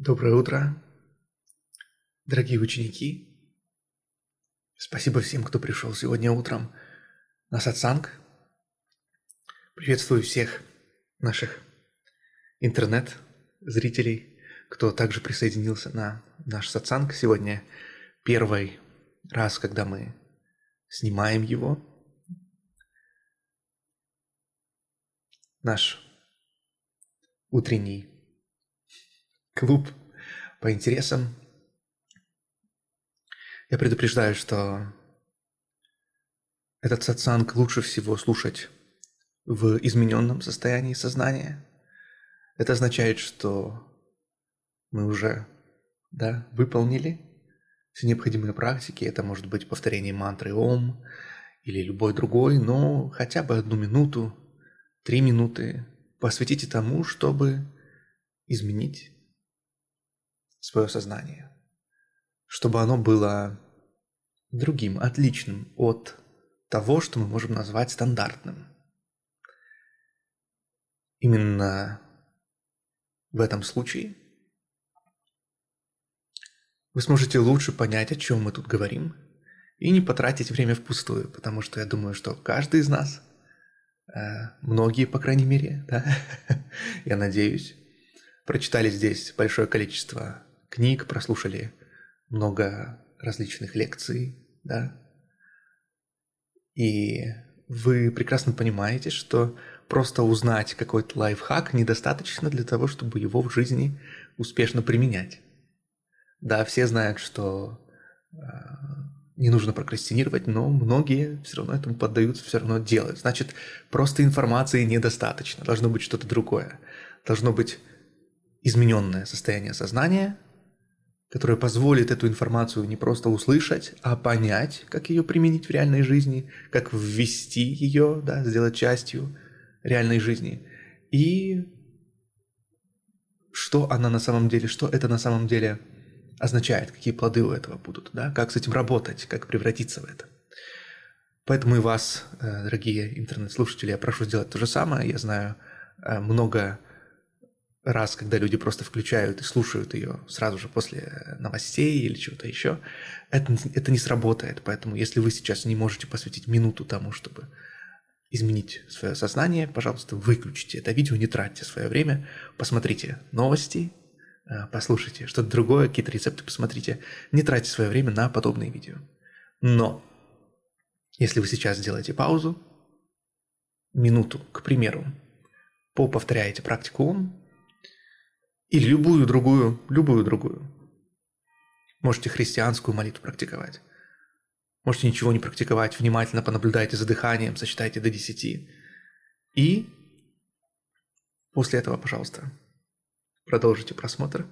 Доброе утро, дорогие ученики. Спасибо всем, кто пришел сегодня утром на сатсанг. Приветствую всех наших интернет-зрителей, кто также присоединился на наш сатсанг. Сегодня первый раз, когда мы снимаем его. Наш утренний клуб по интересам. Я предупреждаю, что этот сатсанг лучше всего слушать в измененном состоянии сознания. Это означает, что мы уже да, выполнили все необходимые практики. Это может быть повторение мантры Ом или любой другой, но хотя бы одну минуту, три минуты посвятите тому, чтобы изменить свое сознание, чтобы оно было другим, отличным от того, что мы можем назвать стандартным. Именно в этом случае вы сможете лучше понять, о чем мы тут говорим, и не потратить время впустую, потому что я думаю, что каждый из нас, э, многие, по крайней мере, да, я надеюсь, прочитали здесь большое количество книг, прослушали много различных лекций, да. И вы прекрасно понимаете, что просто узнать какой-то лайфхак недостаточно для того, чтобы его в жизни успешно применять. Да, все знают, что э, не нужно прокрастинировать, но многие все равно этому поддаются, все равно делают. Значит, просто информации недостаточно, должно быть что-то другое. Должно быть измененное состояние сознания, которая позволит эту информацию не просто услышать, а понять, как ее применить в реальной жизни, как ввести ее, да, сделать частью реальной жизни. И что она на самом деле, что это на самом деле означает, какие плоды у этого будут, да, как с этим работать, как превратиться в это. Поэтому и вас, э, дорогие интернет-слушатели, я прошу сделать то же самое. Я знаю э, много раз, когда люди просто включают и слушают ее сразу же после новостей или чего-то еще, это, это не сработает. Поэтому если вы сейчас не можете посвятить минуту тому, чтобы изменить свое сознание, пожалуйста, выключите это видео, не тратьте свое время, посмотрите новости, э, послушайте что-то другое, какие-то рецепты посмотрите, не тратьте свое время на подобные видео. Но если вы сейчас сделаете паузу, минуту, к примеру, повторяете практику ум, или любую другую, любую другую. Можете христианскую молитву практиковать. Можете ничего не практиковать, внимательно понаблюдайте за дыханием, сочетайте до 10. И после этого, пожалуйста, продолжите просмотр.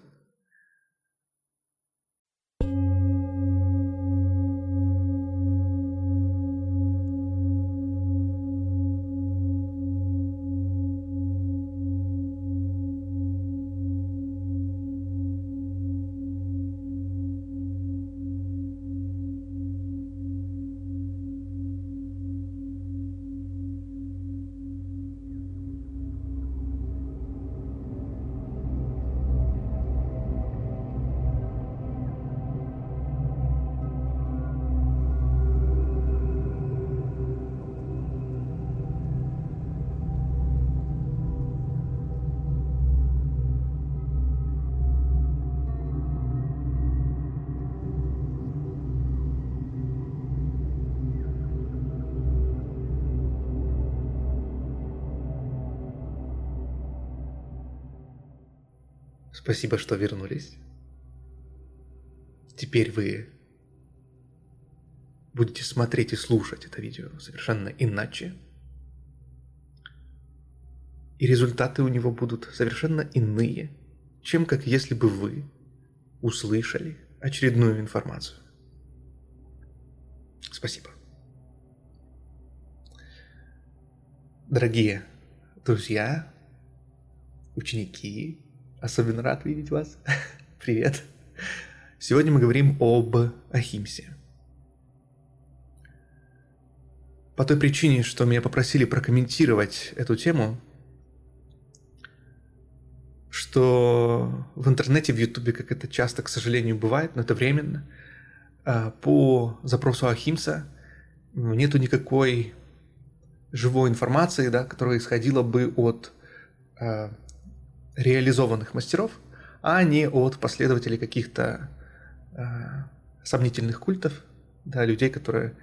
Спасибо, что вернулись. Теперь вы будете смотреть и слушать это видео совершенно иначе. И результаты у него будут совершенно иные, чем как если бы вы услышали очередную информацию. Спасибо. Дорогие друзья, ученики, Особенно рад видеть вас. Привет. Сегодня мы говорим об Ахимсе. По той причине, что меня попросили прокомментировать эту тему, что в интернете, в Ютубе, как это часто, к сожалению, бывает, но это временно, а, по запросу Ахимса нету никакой живой информации, да, которая исходила бы от э, реализованных мастеров, а не от последователей каких-то э, сомнительных культов, да, людей, которые,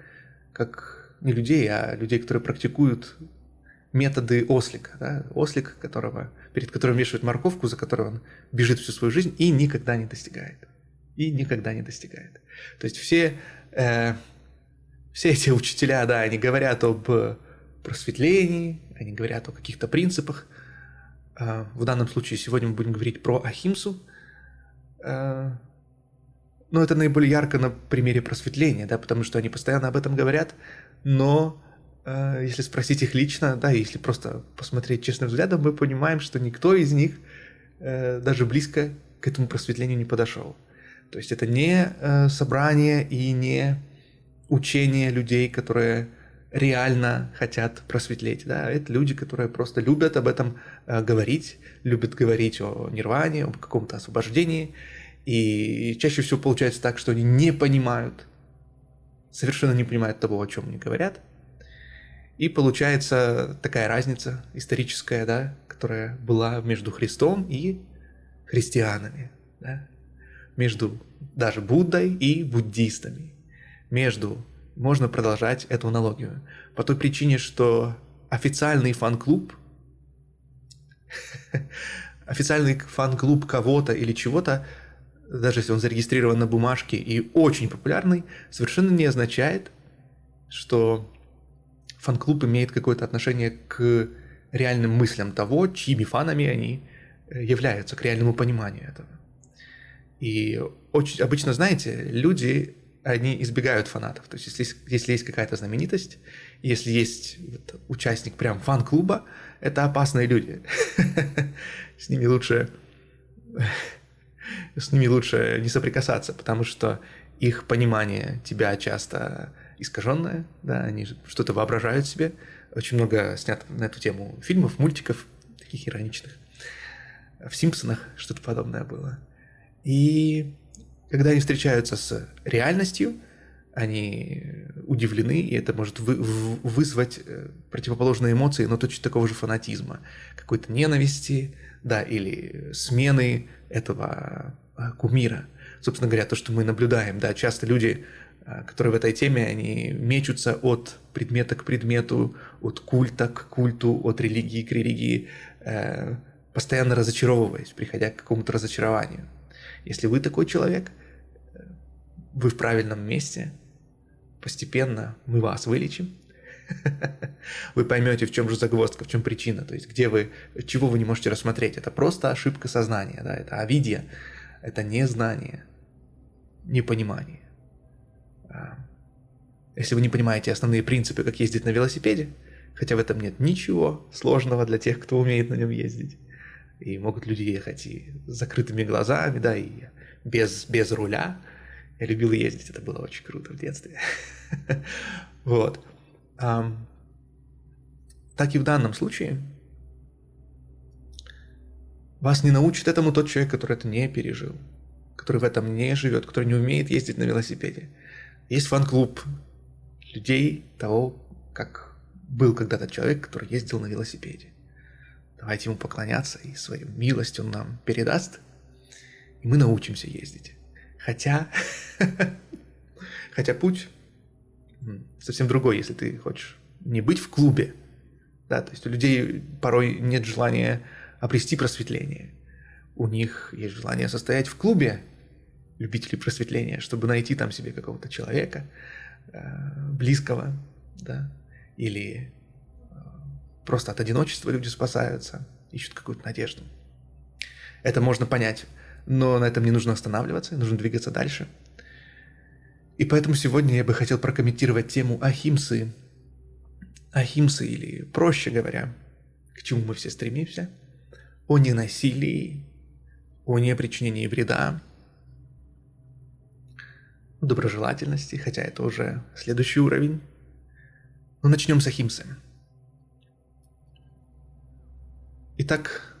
как не людей, а людей, которые практикуют методы ослика, да, ослик, которого, перед которым вешают морковку, за которой он бежит всю свою жизнь и никогда не достигает. И никогда не достигает. То есть все, э, все эти учителя, да, они говорят об просветлении, они говорят о каких-то принципах. Э, в данном случае сегодня мы будем говорить про Ахимсу. Э, но это наиболее ярко на примере просветления, да, потому что они постоянно об этом говорят, но э, если спросить их лично, да, если просто посмотреть честным взглядом, мы понимаем, что никто из них даже близко к этому просветлению не подошел. То есть это не собрание и не учение людей, которые реально хотят просветлеть. Да? Это люди, которые просто любят об этом э, говорить, любят говорить о нирване, об каком-то освобождении. И чаще всего получается так, что они не понимают, совершенно не понимают того, о чем они говорят. И получается такая разница историческая, да, которая была между Христом и христианами, да? между даже Буддой и буддистами, между можно продолжать эту аналогию. По той причине, что официальный фан-клуб, официальный фан-клуб кого-то или чего-то, даже если он зарегистрирован на бумажке и очень популярный, совершенно не означает, что фан-клуб имеет какое-то отношение к реальным мыслям того, чьими фанами они э, являются, к реальному пониманию этого. И очень, обычно, знаете, люди они избегают фанатов. То есть, если, если есть какая-то знаменитость, если есть участник прям фан-клуба, это опасные люди. С ними лучше с ними лучше не соприкасаться, потому что их понимание тебя часто искаженное, да, они что-то воображают себе. Очень много снято на эту тему фильмов, мультиков, таких ироничных. В «Симпсонах» что-то подобное было. И когда они встречаются с реальностью, они удивлены, и это может вы, вызвать э, противоположные эмоции, но точно такого же фанатизма, какой-то ненависти, да, или смены этого а, кумира. Собственно говоря, то, что мы наблюдаем, да, часто люди, а, которые в этой теме, они мечутся от предмета к предмету, от культа к культу, от религии к религии, э, постоянно разочаровываясь, приходя к какому-то разочарованию. Если вы такой человек – вы в правильном месте, постепенно мы вас вылечим. Вы поймете, в чем же загвоздка, в чем причина, то есть где вы, чего вы не можете рассмотреть. Это просто ошибка сознания, да, это авидия, это незнание, непонимание. А, если вы не понимаете основные принципы, как ездить на велосипеде, хотя в этом нет ничего сложного для тех, кто умеет на нем ездить, и могут люди ехать и с закрытыми глазами, да, и без, без руля, я любил ездить, это было очень круто в детстве. Вот. Так и в данном случае вас не научит этому тот человек, который это не пережил, который в этом не живет, который не умеет ездить на велосипеде. Есть фан-клуб людей того, как был когда-то человек, который ездил на велосипеде. Давайте ему поклоняться, и свою милость он нам передаст, и мы научимся ездить. Хотя, хотя путь совсем другой, если ты хочешь не быть в клубе. Да, то есть у людей порой нет желания обрести просветление. У них есть желание состоять в клубе любителей просветления, чтобы найти там себе какого-то человека э, близкого, да, или э, просто от одиночества люди спасаются, ищут какую-то надежду. Это можно понять но на этом не нужно останавливаться, нужно двигаться дальше. И поэтому сегодня я бы хотел прокомментировать тему ахимсы. Ахимсы, или проще говоря, к чему мы все стремимся, о ненасилии, о непричинении вреда, доброжелательности, хотя это уже следующий уровень. Но начнем с ахимсы. Итак,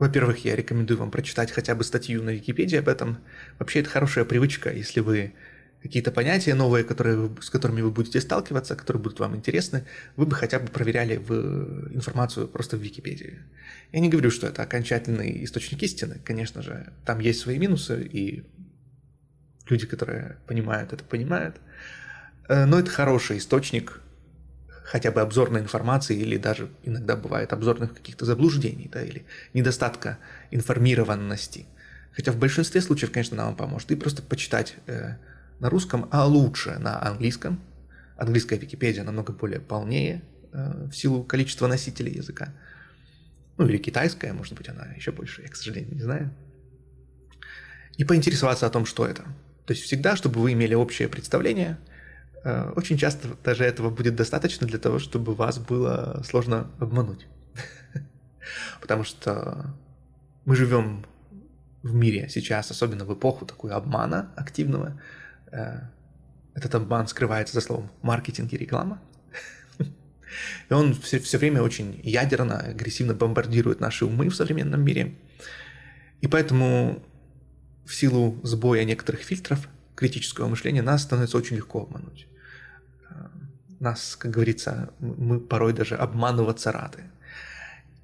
во-первых, я рекомендую вам прочитать хотя бы статью на Википедии об этом. Вообще, это хорошая привычка, если вы какие-то понятия новые, которые, с которыми вы будете сталкиваться, которые будут вам интересны, вы бы хотя бы проверяли в информацию просто в Википедии. Я не говорю, что это окончательный источник истины, конечно же, там есть свои минусы, и люди, которые понимают это, понимают, э, но это хороший источник хотя бы обзорной информации или даже иногда бывает обзорных каких-то заблуждений да, или недостатка информированности. Хотя в большинстве случаев, конечно, нам поможет и просто почитать э, на русском, а лучше на английском. Английская Википедия намного более полнее э, в силу количества носителей языка. Ну или китайская, может быть, она еще больше, я, к сожалению, не знаю. И поинтересоваться о том, что это. То есть всегда, чтобы вы имели общее представление – очень часто даже этого будет достаточно для того, чтобы вас было сложно обмануть. Потому что мы живем в мире сейчас, особенно в эпоху такой обмана активного. Э, этот обман скрывается за словом маркетинг и реклама. И он все, все время очень ядерно, агрессивно бомбардирует наши умы в современном мире. И поэтому в силу сбоя некоторых фильтров критического мышления нас становится очень легко обмануть нас, как говорится, мы порой даже обманываться рады.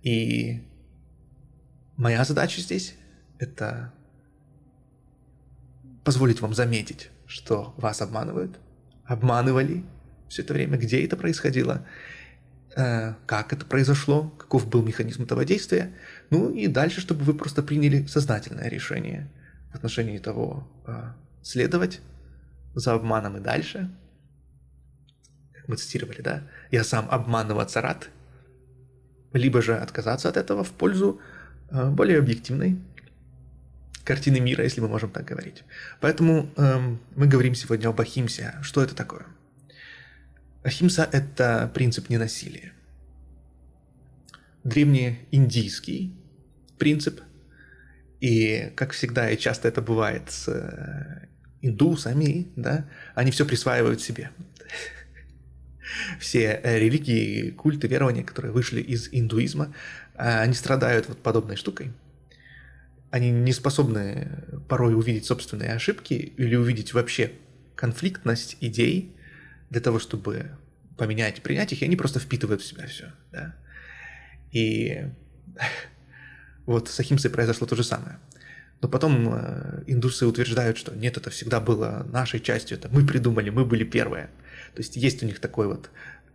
И моя задача здесь – это позволить вам заметить, что вас обманывают, обманывали все это время, где это происходило, э, как это произошло, каков был механизм этого действия, ну и дальше, чтобы вы просто приняли сознательное решение в отношении того, э, следовать за обманом и дальше – мы цитировали, да, я сам обманываться рад, либо же отказаться от этого в пользу э, более объективной картины мира, если мы можем так говорить. Поэтому эм, мы говорим сегодня об Ахимсе. Что это такое? Ахимса – это принцип ненасилия. Древнеиндийский принцип, и, как всегда и часто это бывает с э, индусами, да, они все присваивают себе все э, религии, культы, верования, которые вышли из индуизма, э, они страдают вот подобной штукой. Они не способны порой увидеть собственные ошибки или увидеть вообще конфликтность идей для того, чтобы поменять, принять их, и они просто впитывают в себя все. Да? И вот с Ахимсой произошло то же самое. Но потом э, индусы утверждают, что нет, это всегда было нашей частью, это мы придумали, мы были первые. То есть есть у них такой вот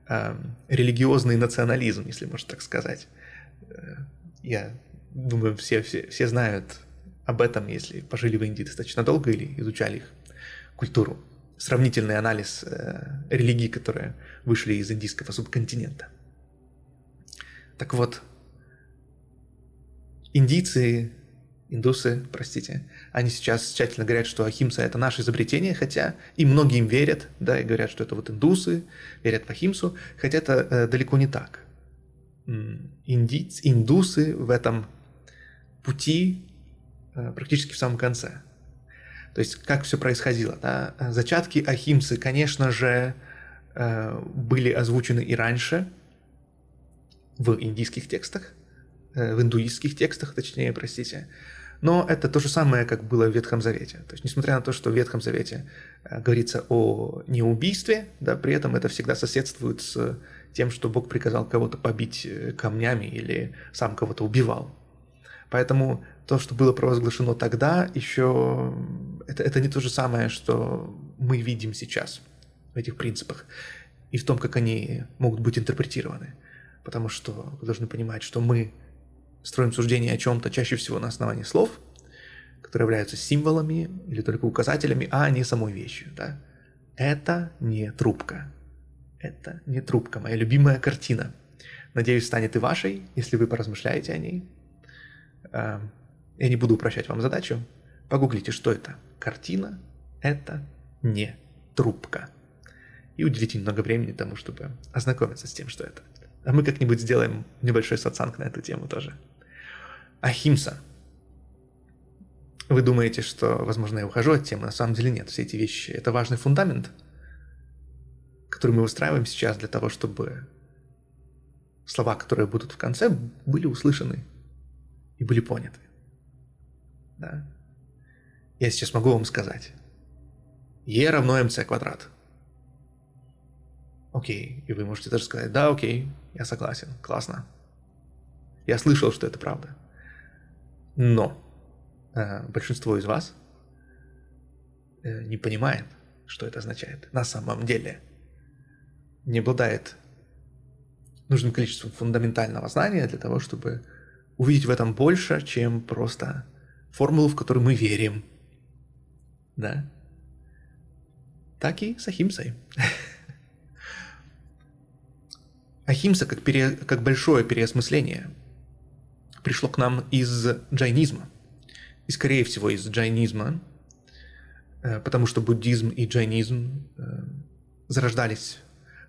э, религиозный национализм, если можно так сказать. Э, я думаю, все, все, все знают об этом, если пожили в Индии достаточно долго или изучали их культуру. Сравнительный анализ э, религий, которые вышли из индийского субконтинента. Так вот, индийцы индусы, простите, они сейчас тщательно говорят, что Ахимса это наше изобретение, хотя и многие им верят, да, и говорят, что это вот индусы, верят в Ахимсу, хотя это э, далеко не так. Индийцы, индусы в этом пути э, практически в самом конце. То есть как все происходило, да? Зачатки Ахимсы, конечно же, э, были озвучены и раньше в индийских текстах, э, в индуистских текстах, точнее, простите, но это то же самое, как было в Ветхом Завете. То есть, несмотря на то, что в Ветхом Завете э, говорится о неубийстве, да, при этом это всегда соседствует с тем, что Бог приказал кого-то побить э, камнями или сам кого-то убивал. Поэтому то, что было провозглашено тогда, еще это, это не то же самое, что мы видим сейчас в этих принципах и в том, как они могут быть интерпретированы. Потому что вы должны понимать, что мы строим суждение о чем-то чаще всего на основании слов, которые являются символами или только указателями, а не самой вещью. Да? Это не трубка. Это не трубка. Моя любимая картина. Надеюсь, станет и вашей, если вы поразмышляете о ней. А, я не буду упрощать вам задачу. Погуглите, что это. Картина – это не трубка. И уделите немного времени тому, чтобы ознакомиться с тем, что это. А мы как-нибудь сделаем небольшой сатсанг на эту тему тоже. Ахимса. Вы думаете, что, возможно, я ухожу от темы, на самом деле нет. Все эти вещи – это важный фундамент, который мы выстраиваем сейчас для того, чтобы слова, которые будут в конце, были услышаны и были поняты. Да? Я сейчас могу вам сказать. Е равно МЦ квадрат. Окей. И вы можете даже сказать, да, окей, я согласен, классно. Я слышал, что это правда. Но э, большинство из вас э, не понимает, что это означает на самом деле. Не обладает нужным количеством фундаментального знания для того, чтобы увидеть в этом больше, чем просто формулу, в которую мы верим. Да? Так и с Ахимсой. Ахимса как, пере, как большое переосмысление пришло к нам из джайнизма. И, скорее всего, из джайнизма, э, потому что буддизм и джайнизм э, зарождались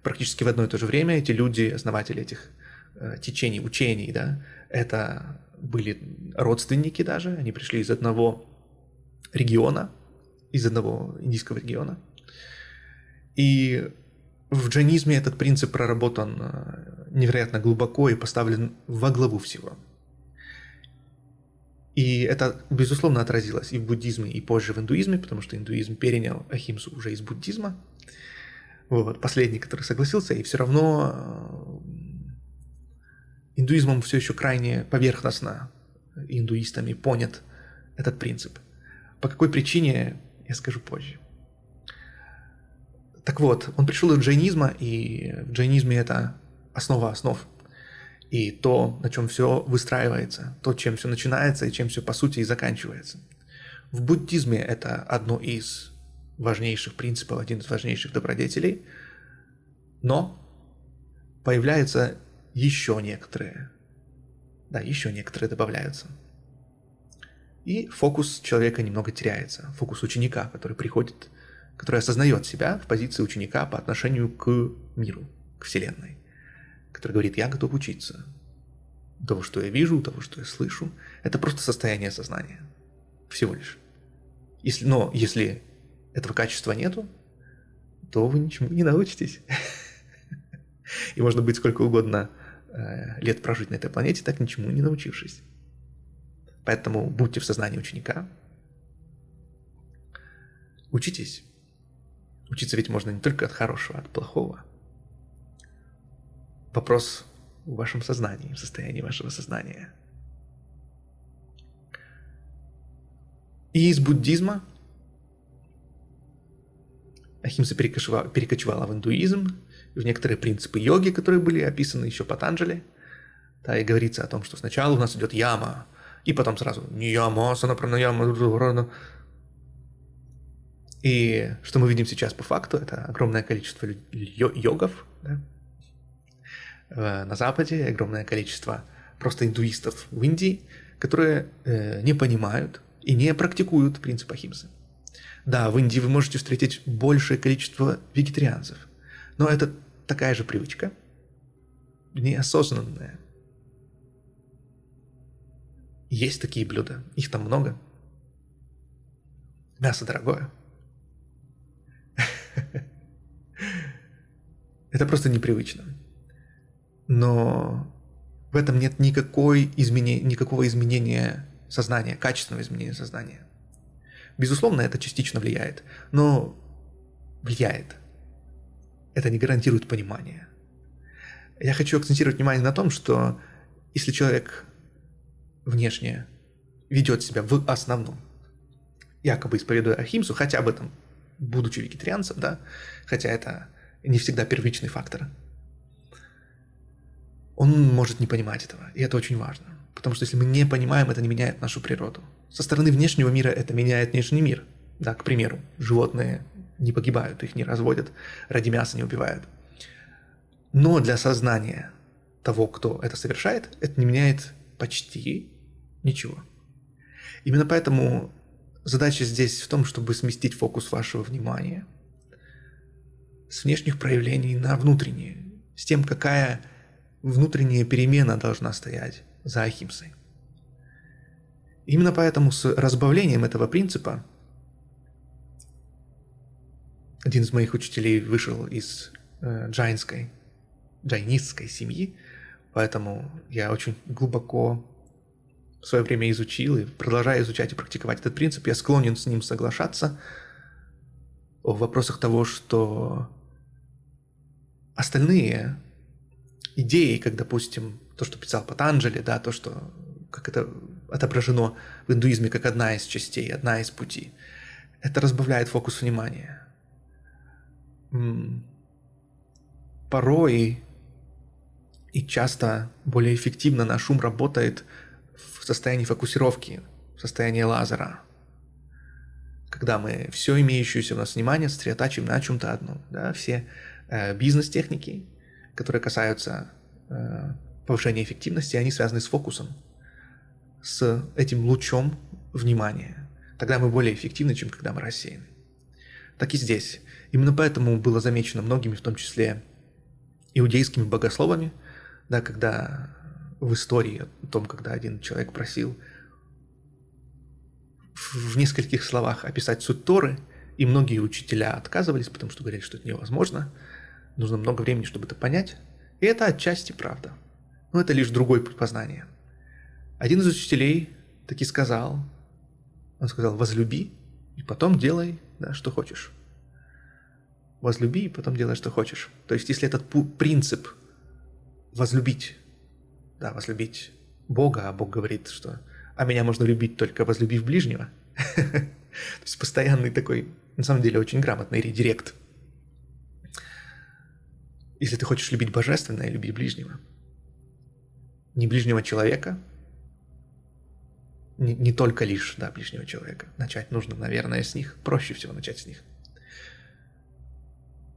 практически в одно и то же время. Эти люди, основатели этих э, течений, учений, да, это были родственники даже, они пришли из одного региона, из одного индийского региона. И в джайнизме этот принцип проработан невероятно глубоко и поставлен во главу всего. И это, безусловно, отразилось и в буддизме, и позже в индуизме, потому что индуизм перенял ахимсу уже из буддизма. Вот, последний, который согласился, и все равно э, индуизмом все еще крайне поверхностно индуистами понят этот принцип. По какой причине, я скажу позже. Так вот, он пришел из джайнизма, и в джайнизме это основа основ. И то, на чем все выстраивается, то, чем все начинается и чем все по сути и заканчивается. В буддизме это одно из важнейших принципов, один из важнейших добродетелей, но появляются еще некоторые, да, еще некоторые добавляются. И фокус человека немного теряется, фокус ученика, который приходит который осознает себя в позиции ученика по отношению к миру, к Вселенной, который говорит, я готов учиться. Того, что я вижу, того, что я слышу, это просто состояние сознания. Всего лишь. Если, но если этого качества нету, то вы ничему не научитесь. И можно быть сколько угодно э, лет прожить на этой планете, так ничему не научившись. Поэтому будьте в сознании ученика, учитесь, Учиться ведь можно не только от хорошего, а от плохого. Вопрос в вашем сознании, в состоянии вашего сознания. И из буддизма Ахимса перекочевала, перекочевала в индуизм, в некоторые принципы йоги, которые были описаны еще по Танджеле. Да, и говорится о том, что сначала у нас идет яма, и потом сразу не яма, асана, пранаяма, и что мы видим сейчас по факту, это огромное количество йогов да? Э, на Западе, огромное количество просто индуистов в Индии, которые э, не понимают и не практикуют принцип Ахимсы. Да, в Индии вы можете встретить большее количество вегетарианцев, но это такая же привычка, неосознанная. Есть такие блюда, их там много. Мясо дорогое – Это просто непривычно. Но в этом нет никакой изменения, никакого изменения сознания, качественного изменения сознания. Безусловно, это частично влияет, но влияет. Это не гарантирует понимание. Я хочу акцентировать внимание на том, что если человек внешне ведет себя в основном, якобы исповедуя Ахимсу, хотя бы там будучи вегетарианцем, да, хотя это не всегда первичный фактор, он может не понимать этого, и это очень важно. Потому что если мы не понимаем, это не меняет нашу природу. Со стороны внешнего мира это меняет внешний мир. Да, к примеру, животные не погибают, их не разводят, ради мяса не убивают. Но для сознания того, кто это совершает, это не меняет почти ничего. Именно поэтому Задача здесь в том, чтобы сместить фокус вашего внимания с внешних проявлений на внутренние, с тем, какая внутренняя перемена должна стоять за Ахимсой. Именно поэтому с разбавлением этого принципа один из моих учителей вышел из э, джайнской, джайнистской семьи, поэтому я очень глубоко в свое время изучил и продолжаю изучать и практиковать этот принцип, я склонен с ним соглашаться в вопросах того, что остальные идеи, как, допустим, то, что писал Патанджали, да, то, что как это отображено в индуизме как одна из частей, одна из путей, это разбавляет фокус внимания. Порой и часто более эффективно наш ум работает в состоянии фокусировки, в состоянии лазера. Когда мы все имеющееся у нас внимание сосредотачиваем на чем-то одном. Да? Все э, бизнес-техники, которые касаются э, повышения эффективности, они связаны с фокусом, с этим лучом внимания. Тогда мы более эффективны, чем когда мы рассеяны. Так и здесь. Именно поэтому было замечено многими, в том числе иудейскими богословами, да, когда в истории о том, когда один человек просил в нескольких словах описать суть Торы, и многие учителя отказывались, потому что говорили, что это невозможно, нужно много времени, чтобы это понять, и это отчасти правда. Но это лишь другой путь познания. Один из учителей таки сказал, он сказал, возлюби, и потом делай, да, что хочешь. Возлюби, и потом делай, что хочешь. То есть, если этот принцип возлюбить, да, возлюбить Бога, а Бог говорит, что «а меня можно любить только возлюбив ближнего», то есть постоянный такой, на самом деле, очень грамотный редирект. Если ты хочешь любить божественное, люби ближнего. Не ближнего человека, не, не только лишь, да, ближнего человека. Начать нужно, наверное, с них. Проще всего начать с них.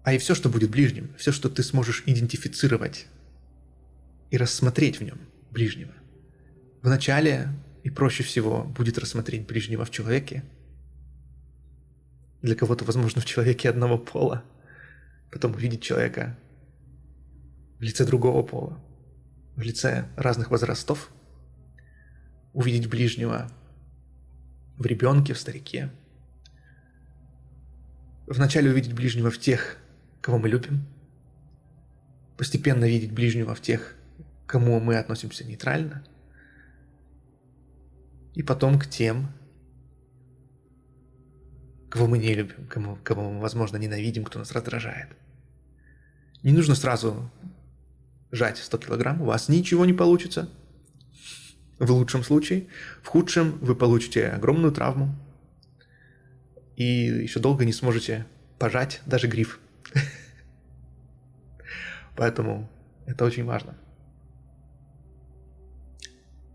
А и все, что будет ближним, все, что ты сможешь идентифицировать и рассмотреть в нем ближнего. Вначале и проще всего будет рассмотреть ближнего в человеке. Для кого-то, возможно, в человеке одного пола. Потом увидеть человека в лице другого пола, в лице разных возрастов. Увидеть ближнего в ребенке, в старике. Вначале увидеть ближнего в тех, кого мы любим. Постепенно видеть ближнего в тех, кому мы относимся нейтрально, и потом к тем, кого мы не любим, кому, кого мы, возможно, ненавидим, кто нас раздражает. Не нужно сразу жать 100 килограмм, у вас ничего не получится. В лучшем случае. В худшем вы получите огромную травму. И еще долго не сможете пожать даже гриф. Поэтому это очень важно.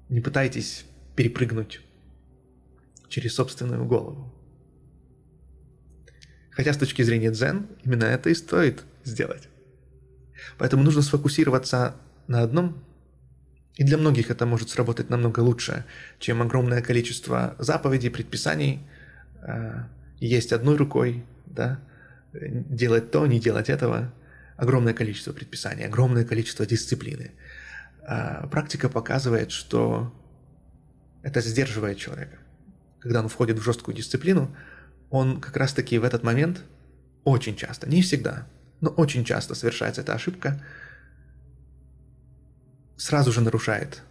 Не пытайтесь перепрыгнуть через собственную голову. Хотя с точки зрения дзен именно это и стоит сделать. Поэтому нужно сфокусироваться на одном, и для многих это может сработать намного лучше, чем огромное количество заповедей, предписаний, э, есть одной рукой, да, делать то, не делать этого, огромное количество предписаний, огромное количество дисциплины – а, практика показывает, что это сдерживает человека. Когда он входит в жесткую дисциплину, он как раз-таки в этот момент очень часто, не всегда, но очень часто совершается эта ошибка, сразу же нарушает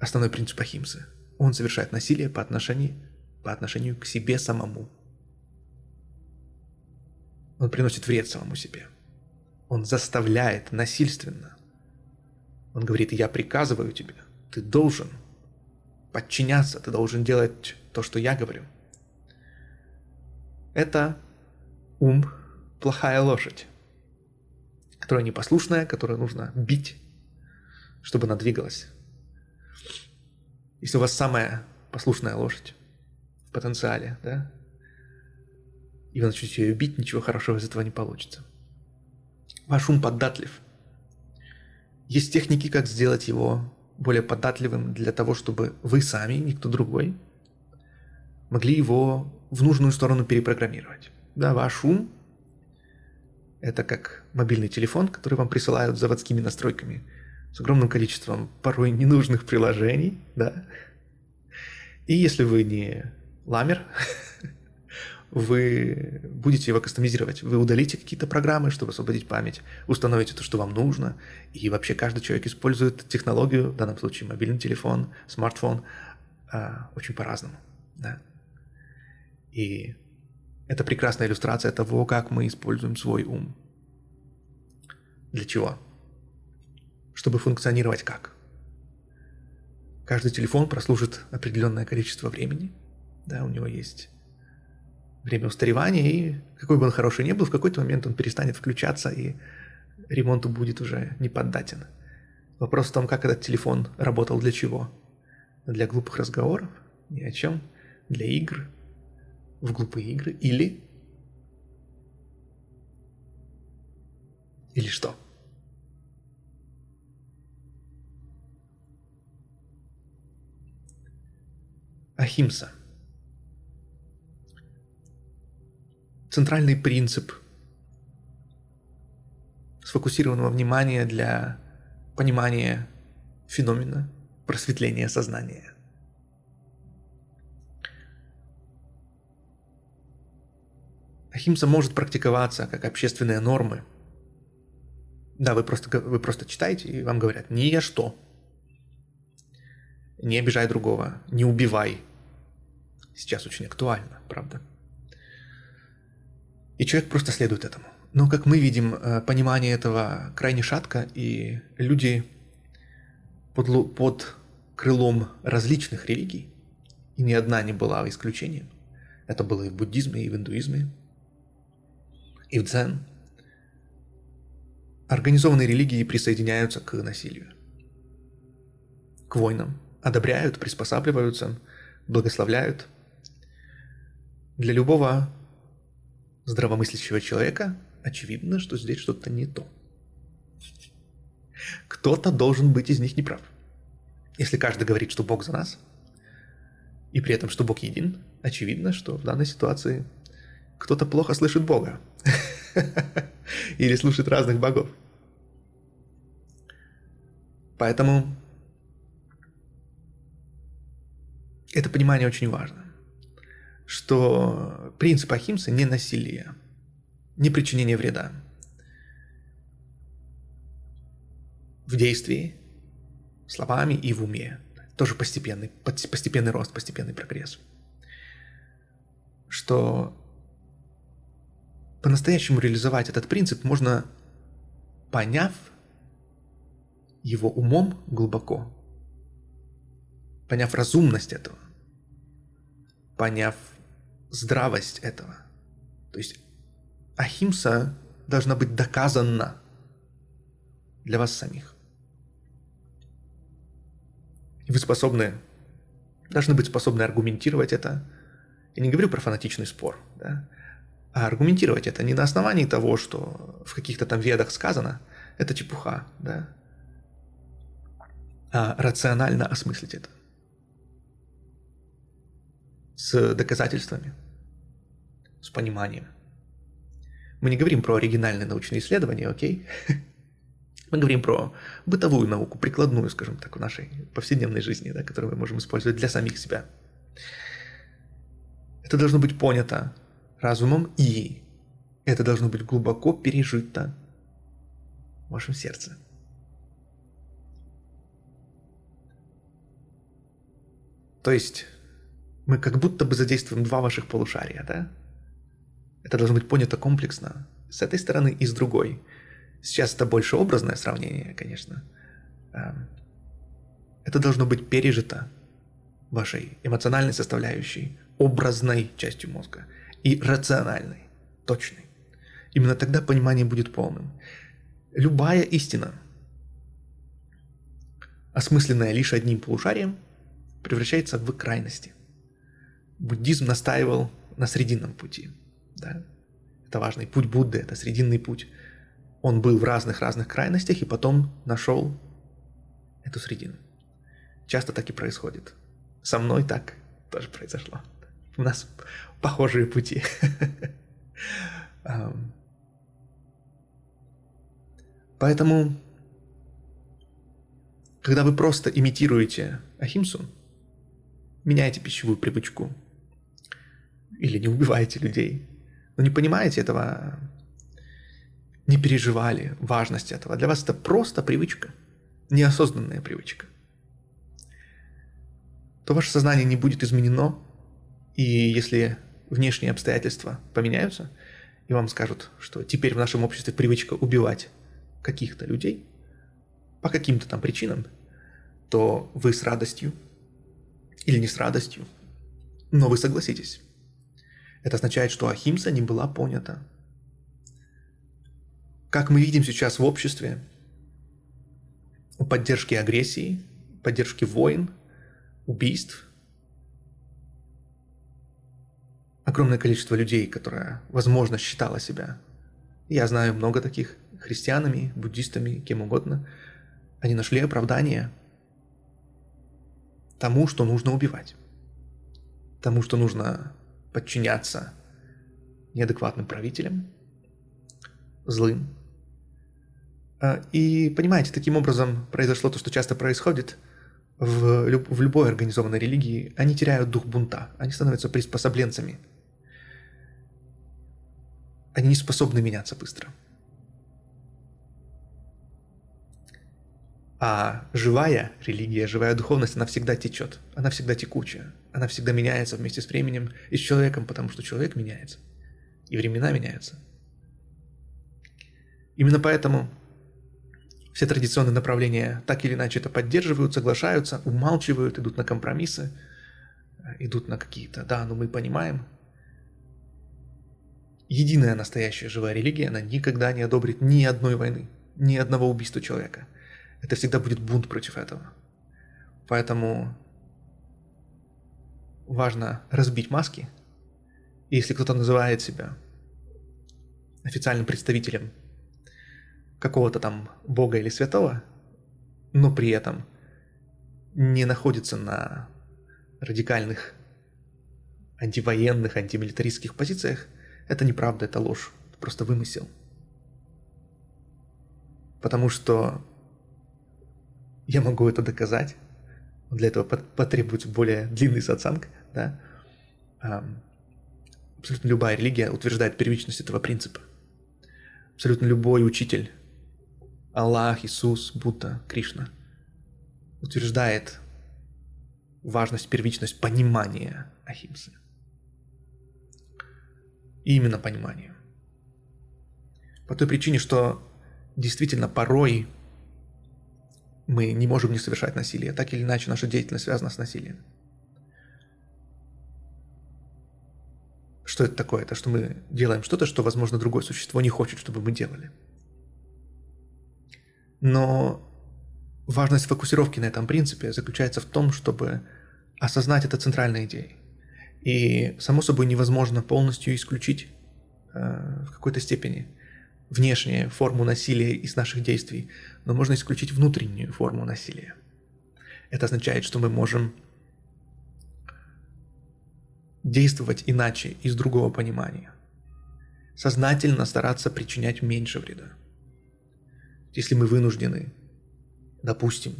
основной принцип Ахимсы. Он совершает насилие по отношению, по отношению к себе самому. Он приносит вред самому себе. Он заставляет насильственно он говорит, я приказываю тебе, ты должен подчиняться, ты должен делать то, что я говорю. Это ум, плохая лошадь, которая непослушная, которую нужно бить, чтобы она двигалась. Если у вас самая послушная лошадь в потенциале, да, и вы начнете ее бить, ничего хорошего из этого не получится. Ваш ум податлив – есть техники, как сделать его более податливым для того, чтобы вы сами, никто другой, могли его в нужную сторону перепрограммировать. Да, ваш ум – это как мобильный телефон, который вам присылают заводскими настройками с огромным количеством порой ненужных приложений, да. И если вы не ламер, вы будете его кастомизировать. Вы удалите какие-то программы, чтобы освободить память, установите то, что вам нужно. И вообще каждый человек использует технологию, в данном случае мобильный телефон, смартфон, а, очень по-разному. Да? И это прекрасная иллюстрация того, как мы используем свой ум. Для чего? Чтобы функционировать как? Каждый телефон прослужит определенное количество времени. Да, у него есть время устаревания, и какой бы он хороший ни был, в какой-то момент он перестанет включаться, и ремонту будет уже не поддатен. Вопрос в том, как этот телефон работал для чего. Для глупых разговоров, ни о чем, для игр, в глупые игры, или... Или что? Ахимса. Центральный принцип сфокусированного внимания для понимания феномена просветления сознания. Ахимса может практиковаться как общественные нормы. Да, вы просто, вы просто читаете, и вам говорят, ни я что, не обижай другого, не убивай. Сейчас очень актуально, правда? И человек просто следует этому. Но, как мы видим, э, понимание этого крайне шатко, и люди под, под крылом различных религий, и ни одна не была исключением, это было и в буддизме, и в индуизме, и в дзен, организованные религии присоединяются к насилию, к войнам, одобряют, приспосабливаются, благословляют. Для любого здравомыслящего человека очевидно, что здесь что-то не то. Кто-то должен быть из них неправ. Если каждый говорит, что Бог за нас, и при этом, что Бог един, очевидно, что в данной ситуации кто-то плохо слышит Бога. Или слушает разных богов. Поэтому это понимание очень важно, что принцип Ахимсы не насилие, не причинение вреда. В действии, словами и в уме. Тоже постепенный, постепенный рост, постепенный прогресс. Что по-настоящему реализовать этот принцип можно, поняв его умом глубоко, поняв разумность этого, поняв здравость этого. То есть Ахимса должна быть доказана для вас самих. И вы способны, должны быть способны аргументировать это. Я не говорю про фанатичный спор, да? А аргументировать это не на основании того, что в каких-то там ведах сказано, это чепуха, да? а рационально осмыслить это. С доказательствами, с пониманием. Мы не говорим про оригинальные научные исследования, окей? Мы говорим про бытовую науку, прикладную, скажем так, в нашей повседневной жизни, да, которую мы можем использовать для самих себя. Это должно быть понято разумом, и это должно быть глубоко пережито в вашем сердце. То есть мы как будто бы задействуем два ваших полушария, да? Это должно быть понято комплексно, с этой стороны и с другой. Сейчас это больше образное сравнение, конечно. Эм, это должно быть пережито вашей эмоциональной составляющей, образной частью мозга и рациональной, точной. Именно тогда понимание будет полным. Любая истина, осмысленная лишь одним полушарием, превращается в крайности. Буддизм настаивал на срединном пути – да? Это важный путь Будды, это срединный путь. Он был в разных-разных крайностях и потом нашел эту средину. Часто так и происходит. Со мной так тоже произошло. У нас похожие пути. Поэтому, когда вы просто имитируете Ахимсу, меняете пищевую привычку или не убиваете людей, но не понимаете этого, не переживали важность этого. Для вас это просто привычка, неосознанная привычка. то ваше сознание не будет изменено, и если внешние обстоятельства поменяются, и вам скажут, что теперь в нашем обществе привычка убивать каких-то людей по каким-то там причинам, то вы с радостью или не с радостью, но вы согласитесь. Это означает, что Ахимса не была понята. Как мы видим сейчас в обществе, у поддержки агрессии, поддержки войн, убийств, огромное количество людей, которое, возможно, считало себя. Я знаю много таких христианами, буддистами, кем угодно. Они нашли оправдание тому, что нужно убивать. Тому, что нужно подчиняться неадекватным правителям, злым. А, и понимаете, таким образом произошло то, что часто происходит в, люб- в любой организованной религии. Они теряют дух бунта, они становятся приспособленцами. Они не способны меняться быстро. А живая религия, живая духовность, она всегда течет, она всегда текучая, она всегда меняется вместе с временем и с человеком, потому что человек меняется, и времена меняются. Именно поэтому все традиционные направления так или иначе это поддерживают, соглашаются, умалчивают, идут на компромиссы, идут на какие-то, да, но мы понимаем. Единая настоящая живая религия, она никогда не одобрит ни одной войны, ни одного убийства человека – это всегда будет бунт против этого. Поэтому важно разбить маски. И если кто-то называет себя официальным представителем какого-то там бога или святого, но при этом не находится на радикальных антивоенных, антимилитаристских позициях, это неправда, это ложь, это просто вымысел. Потому что я могу это доказать. Для этого потребуется более длинный сатсанг. Да? Абсолютно любая религия утверждает первичность этого принципа. Абсолютно любой учитель, Аллах, Иисус, Будда, Кришна, утверждает важность, первичность понимания Ахимсы. И именно понимания. По той причине, что действительно порой мы не можем не совершать насилие. Так или иначе, наша деятельность связана с насилием. Что это такое? Это что мы делаем что-то, что, возможно, другое существо не хочет, чтобы мы делали. Но важность фокусировки на этом принципе заключается в том, чтобы осознать это центральной идеей. И, само собой, невозможно полностью исключить э, в какой-то степени внешнюю форму насилия из наших действий, но можно исключить внутреннюю форму насилия. Это означает, что мы можем действовать иначе, из другого понимания. Сознательно стараться причинять меньше вреда. Если мы вынуждены, допустим,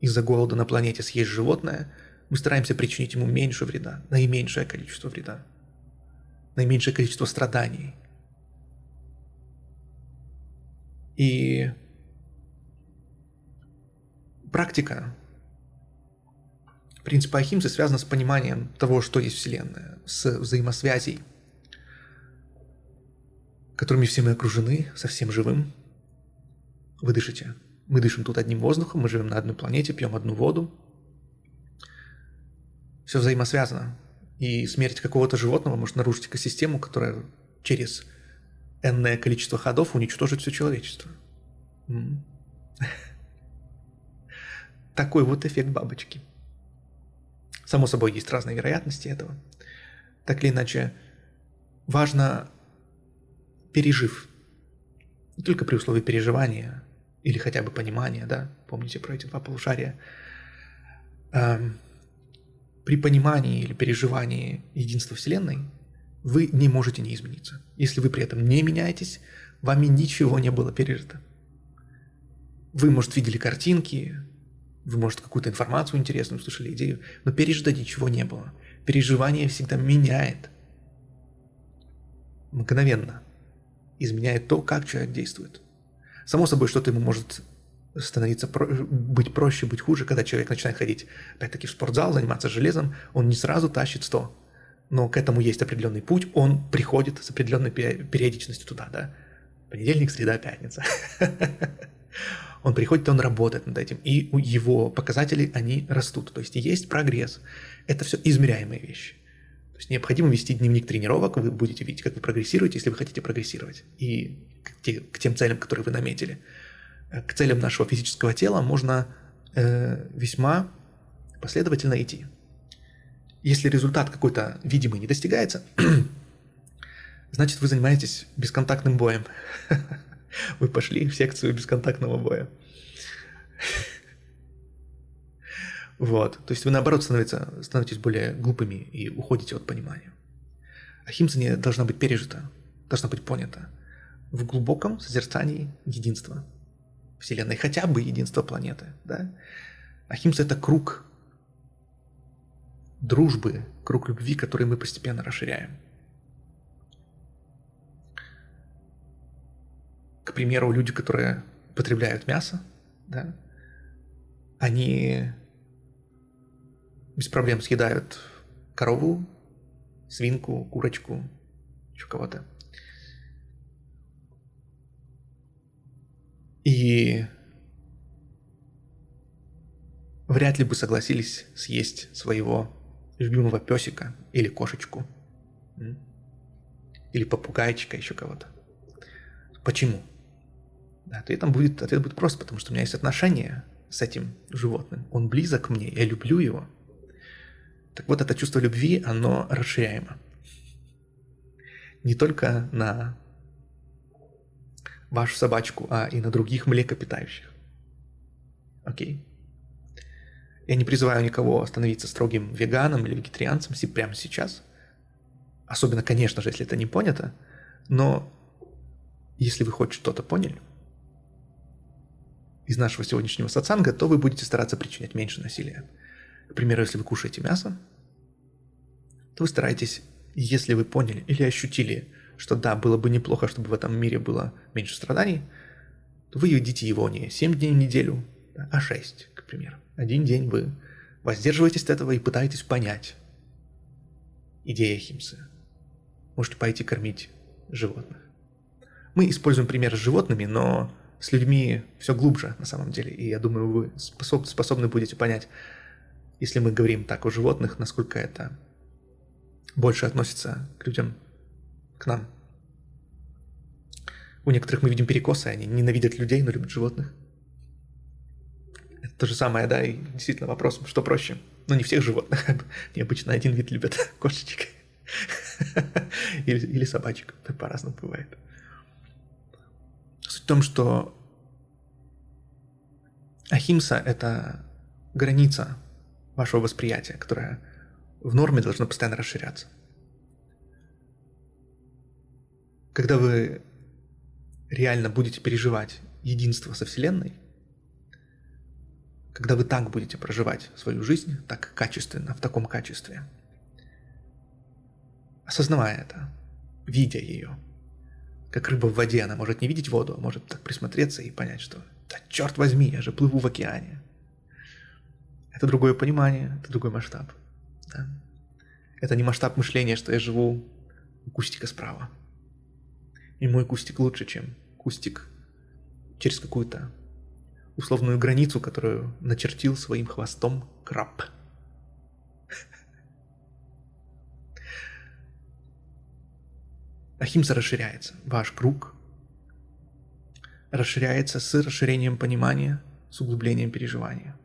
из-за голода на планете съесть животное, мы стараемся причинить ему меньше вреда, наименьшее количество вреда, наименьшее количество страданий – И практика принципа Ахимсы связана с пониманием того, что есть Вселенная, с взаимосвязей, которыми все мы окружены, со всем живым. Вы дышите. Мы дышим тут одним воздухом, мы живем на одной планете, пьем одну воду. Все взаимосвязано. И смерть какого-то животного может нарушить экосистему, которая через энное количество ходов уничтожить все человечество. Такой вот эффект бабочки. Само собой, есть разные вероятности этого. Так или иначе, важно, пережив, не только при условии переживания или хотя бы понимания, да, помните про эти два полушария, эм, при понимании или переживании единства Вселенной – вы не можете не измениться. Если вы при этом не меняетесь, вами ничего не было пережито. Вы, может, видели картинки, вы, может, какую-то информацию интересную услышали, идею, но пережито ничего не было. Переживание всегда меняет. Мгновенно. Изменяет то, как человек действует. Само собой, что-то ему может становиться, быть проще, быть хуже, когда человек начинает ходить, опять-таки, в спортзал, заниматься железом, он не сразу тащит 100. Но к этому есть определенный путь, он приходит с определенной периодичностью туда, да. Понедельник, среда, пятница. Он приходит, он работает над этим, и его показатели, они растут. То есть есть прогресс. Это все измеряемые вещи. То есть необходимо вести дневник тренировок, вы будете видеть, как вы прогрессируете, если вы хотите прогрессировать. И к тем целям, которые вы наметили. Э, к целям нашего физического тела можно э, весьма последовательно идти. Если результат какой-то видимый не достигается, значит вы занимаетесь бесконтактным боем. Вы пошли в секцию бесконтактного боя. Вот. То есть вы, наоборот, становится, становитесь более глупыми и уходите от понимания. Ахимса не должна быть пережита, должна быть понята в глубоком созерцании единства Вселенной, хотя бы единства планеты. Да? Ахимса – это круг дружбы, круг любви, который мы постепенно расширяем. К примеру, люди, которые потребляют мясо, да, они без проблем съедают корову, свинку, курочку, еще кого-то. И вряд ли бы согласились съесть своего любимого песика или кошечку. Или попугайчика, еще кого-то. Почему? Ответом будет, ответ будет просто, потому что у меня есть отношение с этим животным. Он близок мне, я люблю его. Так вот, это чувство любви, оно расширяемо. Не только на вашу собачку, а и на других млекопитающих. Окей? Я не призываю никого становиться строгим веганом или вегетарианцем прямо сейчас. Особенно, конечно же, если это не понято. Но если вы хоть что-то поняли из нашего сегодняшнего сатсанга, то вы будете стараться причинять меньше насилия. К примеру, если вы кушаете мясо, то вы стараетесь, если вы поняли или ощутили, что да, было бы неплохо, чтобы в этом мире было меньше страданий, то вы едите его не 7 дней в неделю, а 6, к примеру. Один день вы воздерживаетесь от этого и пытаетесь понять идею химсы. Можете пойти кормить животных. Мы используем примеры с животными, но с людьми все глубже на самом деле. И я думаю, вы способ, способны будете понять, если мы говорим так о животных, насколько это больше относится к людям, к нам. У некоторых мы видим перекосы, они ненавидят людей, но любят животных. Это то же самое, да, и действительно вопрос, что проще. Ну, не всех животных, необычно один вид любят кошечек или, или собачек, по-разному бывает. Суть в том, что ахимса – это граница вашего восприятия, которая в норме должна постоянно расширяться. Когда вы реально будете переживать единство со Вселенной, когда вы так будете проживать свою жизнь, так качественно, в таком качестве, осознавая это, видя ее – как рыба в воде, она может не видеть воду, а может так присмотреться и понять, что да черт возьми, я же плыву в океане. Это другое понимание, это другой масштаб. Да? Это не масштаб мышления, что я живу у кустика справа. И мой кустик лучше, чем кустик через какую-то условную границу, которую начертил своим хвостом краб. Ахимса расширяется. Ваш круг расширяется с расширением понимания, с углублением переживания.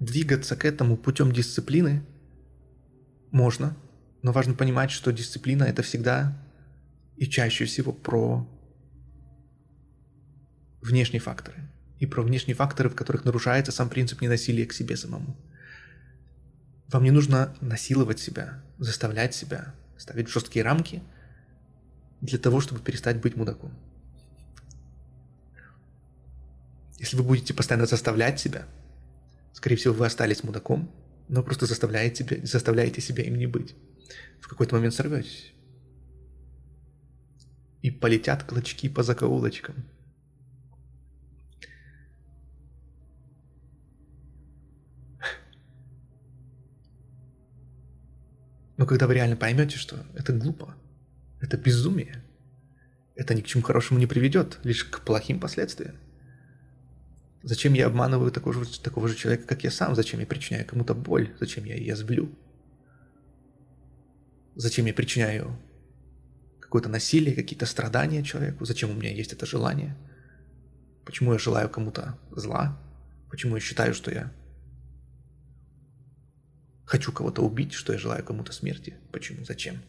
Двигаться к этому путем дисциплины можно, но важно понимать, что дисциплина это всегда и чаще всего про внешние факторы. И про внешние факторы, в которых нарушается сам принцип ненасилия к себе самому. Вам не нужно насиловать себя, заставлять себя, ставить жесткие рамки – для того, чтобы перестать быть мудаком. Если вы будете постоянно заставлять себя, скорее всего, вы остались мудаком, но просто заставляете себя, заставляете себя им не быть. В какой-то момент сорветесь и полетят клочки по закоулочкам. Но когда вы реально поймете, что это глупо, это безумие, это ни к чему хорошему не приведет, лишь к плохим последствиям. Зачем я обманываю такого же, такого же человека, как я сам? Зачем я причиняю кому-то боль? Зачем я язвлю? Зачем я причиняю какое-то насилие, какие-то страдания человеку? Зачем у меня есть это желание? Почему я желаю кому-то зла? Почему я считаю, что я хочу кого-то убить, что я желаю кому-то смерти? Почему? Зачем?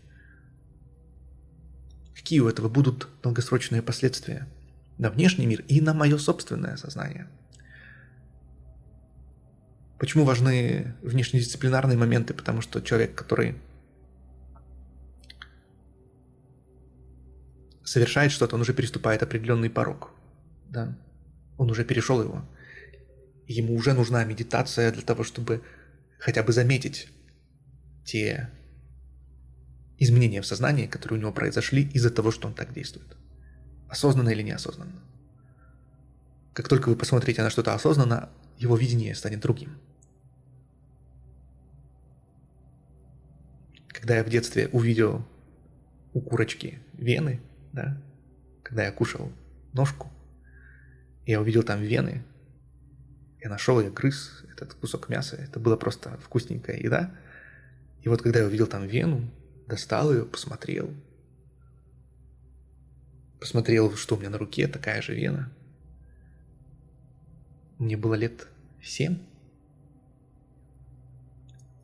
Какие у этого будут долгосрочные последствия на внешний мир и на мое собственное сознание? Почему важны внешнедисциплинарные моменты? Потому что человек, который совершает что-то, он уже переступает определенный порог. Да? Он уже перешел его. Ему уже нужна медитация для того, чтобы хотя бы заметить те изменения в сознании, которые у него произошли из-за того, что он так действует. Осознанно или неосознанно. Как только вы посмотрите на что-то осознанно, его видение станет другим. Когда я в детстве увидел у курочки вены, да, когда я кушал ножку, я увидел там вены, я нашел, я грыз этот кусок мяса, это было просто вкусненькая еда. И вот когда я увидел там вену, достал ее, посмотрел, посмотрел, что у меня на руке, такая же вена. Мне было лет семь.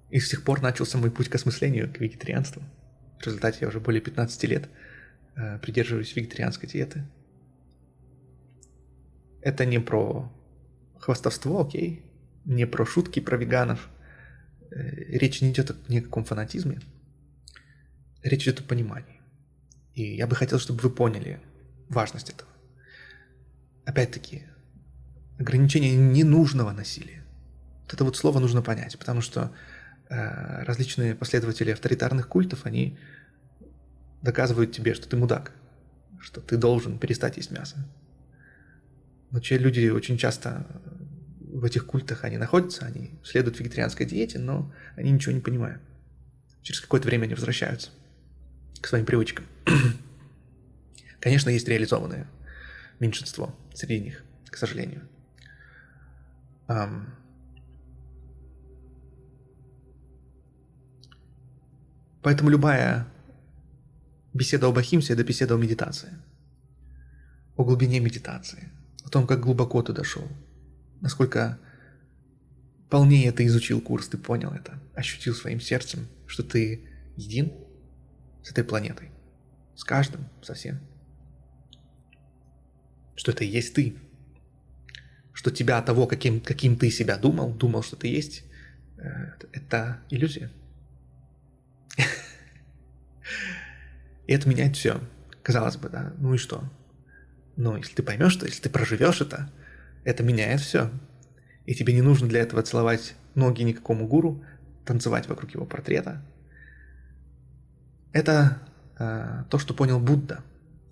И с тех пор начался мой путь к осмыслению, к вегетарианству. В результате я уже более 15 лет придерживаюсь вегетарианской диеты. Это не про хвастовство, окей, не про шутки про веганов. Э, речь не идет о никаком фанатизме. Речь идет о понимании. И я бы хотел, чтобы вы поняли важность этого. Опять-таки, ограничение ненужного насилия. Вот это вот слово нужно понять, потому что э, различные последователи авторитарных культов, они доказывают тебе, что ты мудак, что ты должен перестать есть мясо. Но че люди очень часто в этих культах они находятся, они следуют вегетарианской диете, но они ничего не понимают. Через какое-то время они возвращаются к своим привычкам. Конечно, есть реализованное меньшинство среди них, к сожалению. Поэтому любая беседа об Ахимсе – это беседа о медитации, о глубине медитации, о том, как глубоко ты дошел, насколько полнее ты изучил курс, ты понял это, ощутил своим сердцем, что ты един с этой планетой, с каждым, со всем. Что это и есть ты. Что тебя того, каким, каким ты себя думал, думал, что ты есть, э, это иллюзия. И это меняет все. Казалось бы, да, ну и что? Но если ты поймешь что, если ты проживешь это, это меняет все. И тебе не нужно для этого целовать ноги никакому гуру, танцевать вокруг его портрета, это э, то, что понял Будда.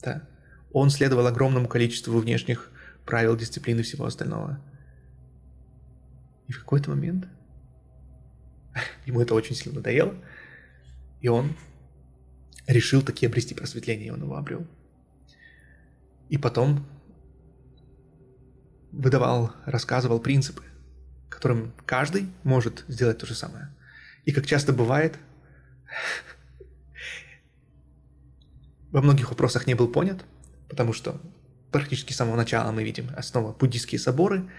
Да? Он следовал огромному количеству внешних правил, дисциплины и всего остального. И в какой-то момент ему это очень сильно надоело, и он решил таки обрести просветление, и он его обрел. И потом выдавал, рассказывал принципы, которым каждый может сделать то же самое. И как часто бывает, во многих вопросах не был понят, потому что практически с самого начала мы видим основа буддийские соборы,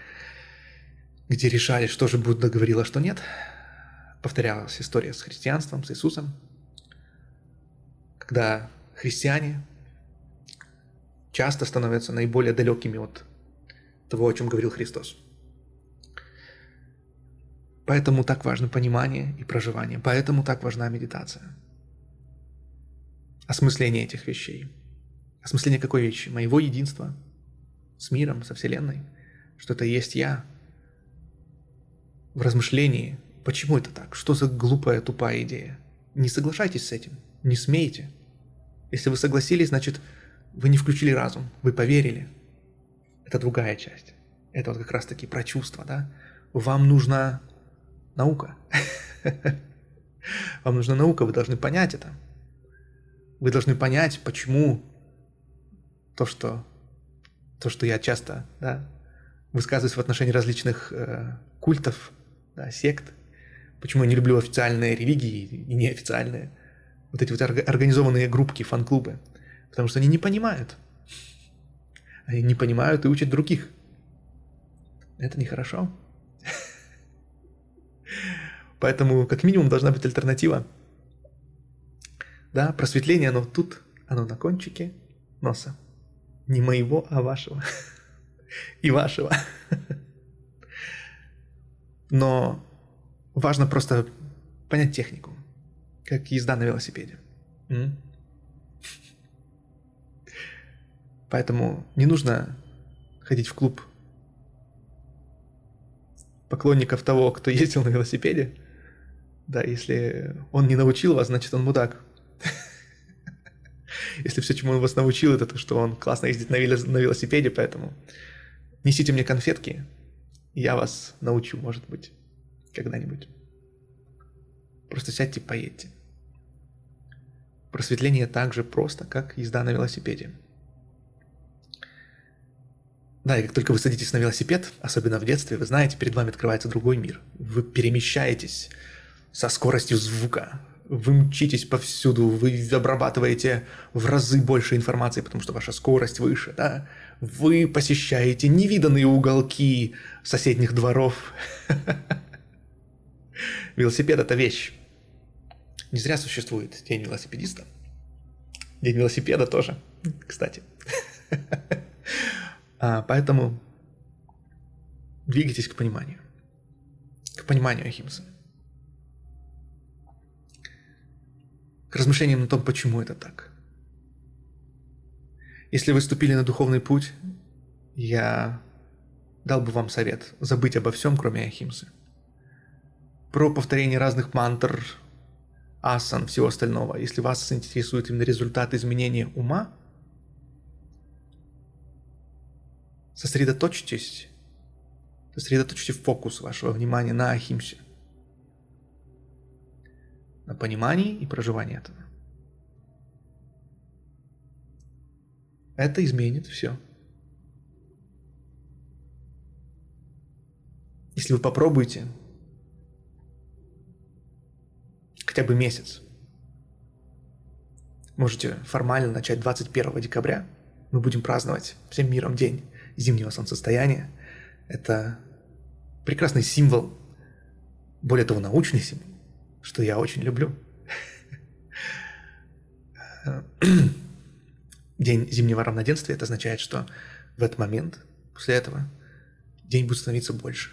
где решали, что же Будда говорил, а что нет. Повторялась история с христианством, с Иисусом, когда христиане часто становятся наиболее далекими от того, о чем говорил Христос. Поэтому так важно понимание и проживание, поэтому так важна медитация – осмысление этих вещей. Осмысление какой вещи? Моего единства с миром, со Вселенной. Что это есть я. В размышлении, почему это так? Что за глупая, тупая идея? Не соглашайтесь с этим. Не смейте. Если вы согласились, значит, вы не включили разум, вы поверили. Это другая часть. Это вот как раз таки про чувства, да? Вам нужна наука. Вам нужна наука, вы должны понять это. Вы должны понять, почему то, что, то, что я часто да, высказываюсь в отношении различных э, культов, да, сект, почему я не люблю официальные религии и неофициальные, вот эти вот организованные группки, фан-клубы, потому что они не понимают. Они не понимают и учат других. Это нехорошо. Поэтому, как минимум, должна быть альтернатива. Да, просветление, оно тут, оно на кончике носа. Не моего, а вашего. И вашего. Но важно просто понять технику, как езда на велосипеде. Поэтому не нужно ходить в клуб поклонников того, кто ездил на велосипеде. Да, если он не научил вас, значит он мудак. Если все, чему он вас научил, это то, что он классно ездит на, велосипеде, поэтому несите мне конфетки, я вас научу, может быть, когда-нибудь. Просто сядьте, поедьте. Просветление так же просто, как езда на велосипеде. Да, и как только вы садитесь на велосипед, особенно в детстве, вы знаете, перед вами открывается другой мир. Вы перемещаетесь со скоростью звука. Вы мчитесь повсюду, вы обрабатываете в разы больше информации, потому что ваша скорость выше, да? Вы посещаете невиданные уголки соседних дворов. Велосипед – это вещь. Не зря существует День велосипедиста. День велосипеда тоже, кстати. А, поэтому двигайтесь к пониманию. К пониманию Ахимса. К размышлениям на том, почему это так. Если вы ступили на духовный путь, я дал бы вам совет забыть обо всем, кроме Ахимсы. Про повторение разных мантр, асан, всего остального. Если вас интересует именно результат изменения ума – Сосредоточьтесь, сосредоточьте фокус вашего внимания на Ахимсе, на понимании и проживании этого. Это изменит все. Если вы попробуете хотя бы месяц, можете формально начать 21 декабря, мы будем праздновать всем миром день зимнего солнцестояния. Это прекрасный символ, более того, научный символ, что я очень люблю. День зимнего равноденствия, это означает, что в этот момент, после этого, день будет становиться больше.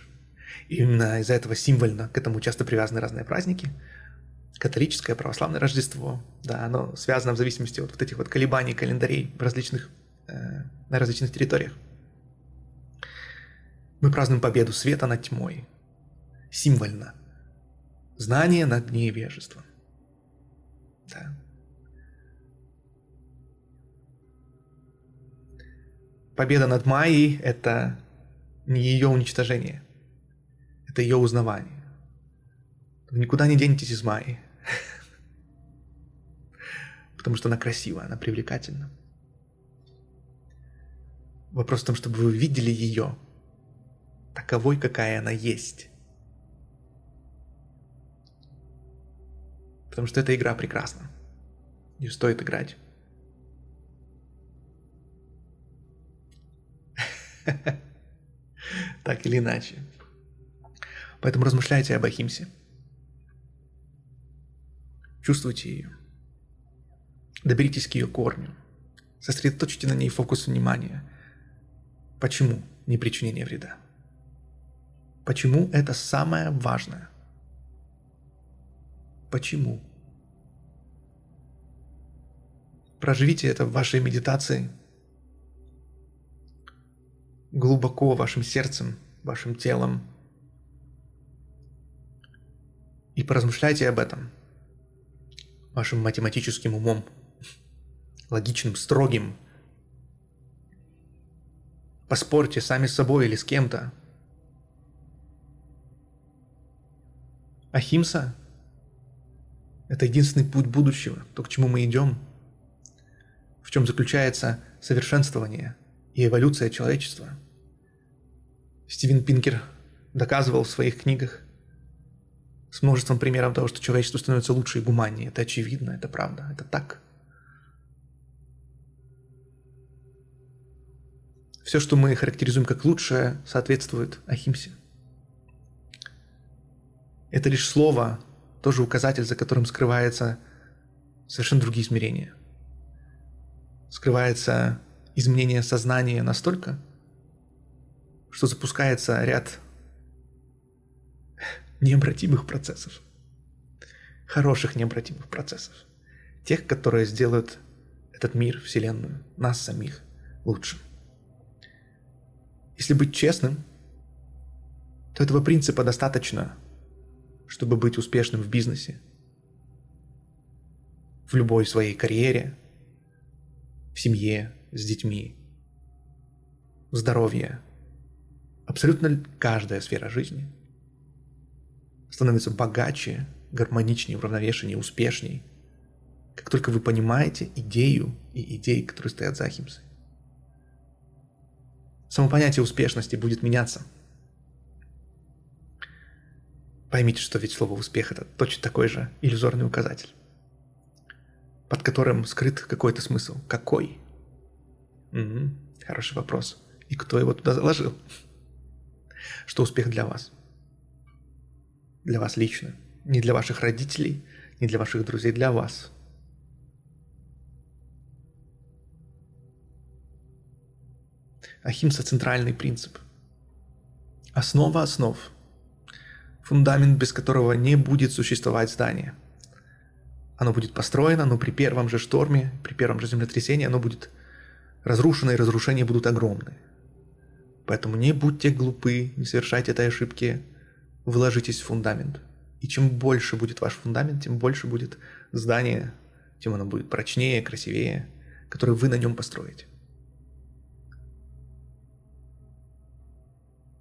И именно из-за этого символьно к этому часто привязаны разные праздники. Католическое, православное Рождество, да, оно связано в зависимости от вот этих вот колебаний календарей в различных, э, на различных территориях. Мы празднуем победу света над тьмой. Символьно. Знание над невежеством. Да. Победа над Майей – это не ее уничтожение, это ее узнавание. Вы никуда не денетесь из Майи, потому что она красивая, она привлекательна. Вопрос в том, чтобы вы видели ее – таковой, какая она есть. Потому что эта игра прекрасна. Ее стоит играть. Так или иначе. Поэтому размышляйте об Ахимсе. Чувствуйте ее. Доберитесь к ее корню. Сосредоточьте на ней фокус внимания. Почему не причинение вреда? Почему это самое важное? Почему? Проживите это в вашей медитации глубоко вашим сердцем, вашим телом. И поразмышляйте об этом вашим математическим умом, логичным, строгим. Поспорьте сами с собой или с кем-то, Ахимса Это единственный путь будущего, то, к чему мы идем, в чем заключается совершенствование и эволюция человечества. Стивен Пинкер доказывал в своих книгах с множеством примеров того, что человечество становится лучше и гуманнее. Это очевидно, это правда, это так. Все, что мы характеризуем как лучшее, соответствует Ахимсе. Это лишь слово, тоже указатель, за которым скрывается совершенно другие измерения. Скрывается изменение сознания настолько, что запускается ряд необратимых процессов. Хороших необратимых процессов. Тех, которые сделают этот мир, Вселенную, нас самих лучше. Если быть честным, то этого принципа достаточно, чтобы быть успешным в бизнесе, в любой своей карьере, в семье, с детьми, в здоровье. Абсолютно каждая сфера жизни становится богаче, гармоничнее, уравновешеннее, успешней, как только вы понимаете идею и идеи, которые стоят за Ахимсой. Само понятие успешности будет меняться. Поймите, что ведь слово «успех» — это точно такой же иллюзорный указатель, под которым скрыт какой-то смысл. Какой? Угу. Хороший вопрос. И кто его туда заложил? Что успех для вас? Для вас лично. Не для ваших родителей, не для ваших друзей, для вас. Ахимса – центральный принцип. Основа основ. Фундамент, без которого не будет существовать здание. Оно будет построено, но при первом же шторме, при первом же землетрясении оно будет разрушенные разрушения будут огромны. Поэтому не будьте глупы, не совершайте этой ошибки, вложитесь в фундамент. И чем больше будет ваш фундамент, тем больше будет здание, тем оно будет прочнее, красивее, которое вы на нем построите.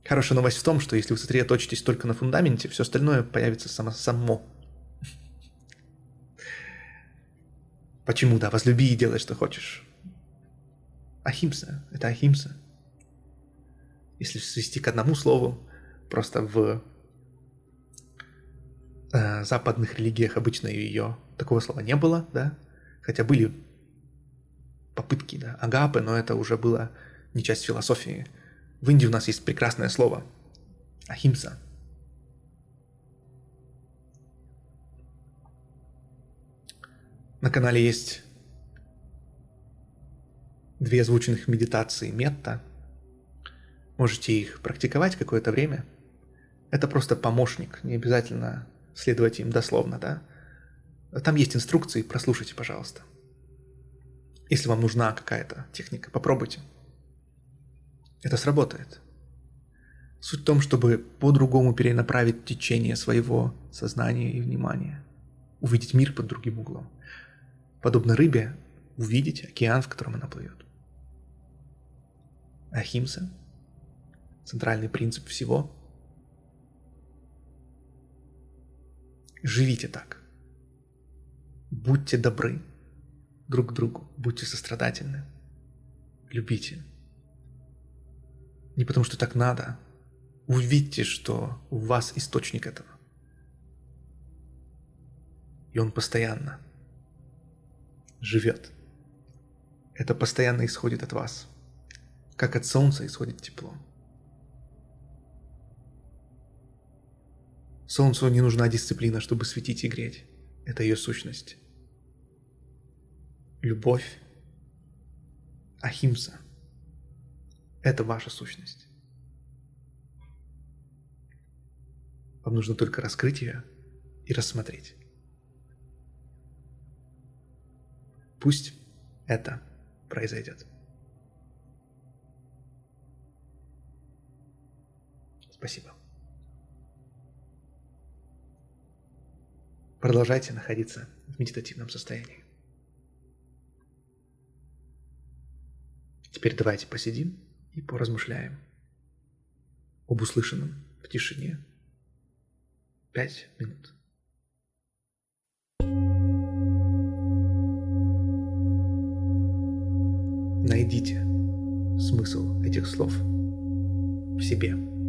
Хорошая новость в том, что если вы сосредоточитесь только на фундаменте, все остальное появится само. само. Почему? Да, возлюби и делай, что хочешь. Ахимса. Это ахимса. Если свести к одному слову, просто в э, западных религиях обычно ее такого слова не было, да, хотя были попытки, да, агапы, но это уже было не часть философии. В Индии у нас есть прекрасное слово ахимса. На канале есть две озвученных медитации метта. Можете их практиковать какое-то время. Это просто помощник, не обязательно следовать им дословно, да. Там есть инструкции, прослушайте, пожалуйста. Если вам нужна какая-то техника, попробуйте. Это сработает. Суть в том, чтобы по-другому перенаправить течение своего сознания и внимания. Увидеть мир под другим углом. Подобно рыбе, увидеть океан, в котором она плывет. Ахимса, центральный принцип всего. Живите так. Будьте добры друг к другу, будьте сострадательны, любите. Не потому что так надо. Увидьте, что у вас источник этого. И он постоянно живет. Это постоянно исходит от вас как от солнца исходит тепло. Солнцу не нужна дисциплина, чтобы светить и греть. Это ее сущность. Любовь, ахимса – это ваша сущность. Вам нужно только раскрыть ее и рассмотреть. Пусть это произойдет. Спасибо. продолжайте находиться в медитативном состоянии. Теперь давайте посидим и поразмышляем об услышанном в тишине. Пять минут. Найдите смысл этих слов в себе.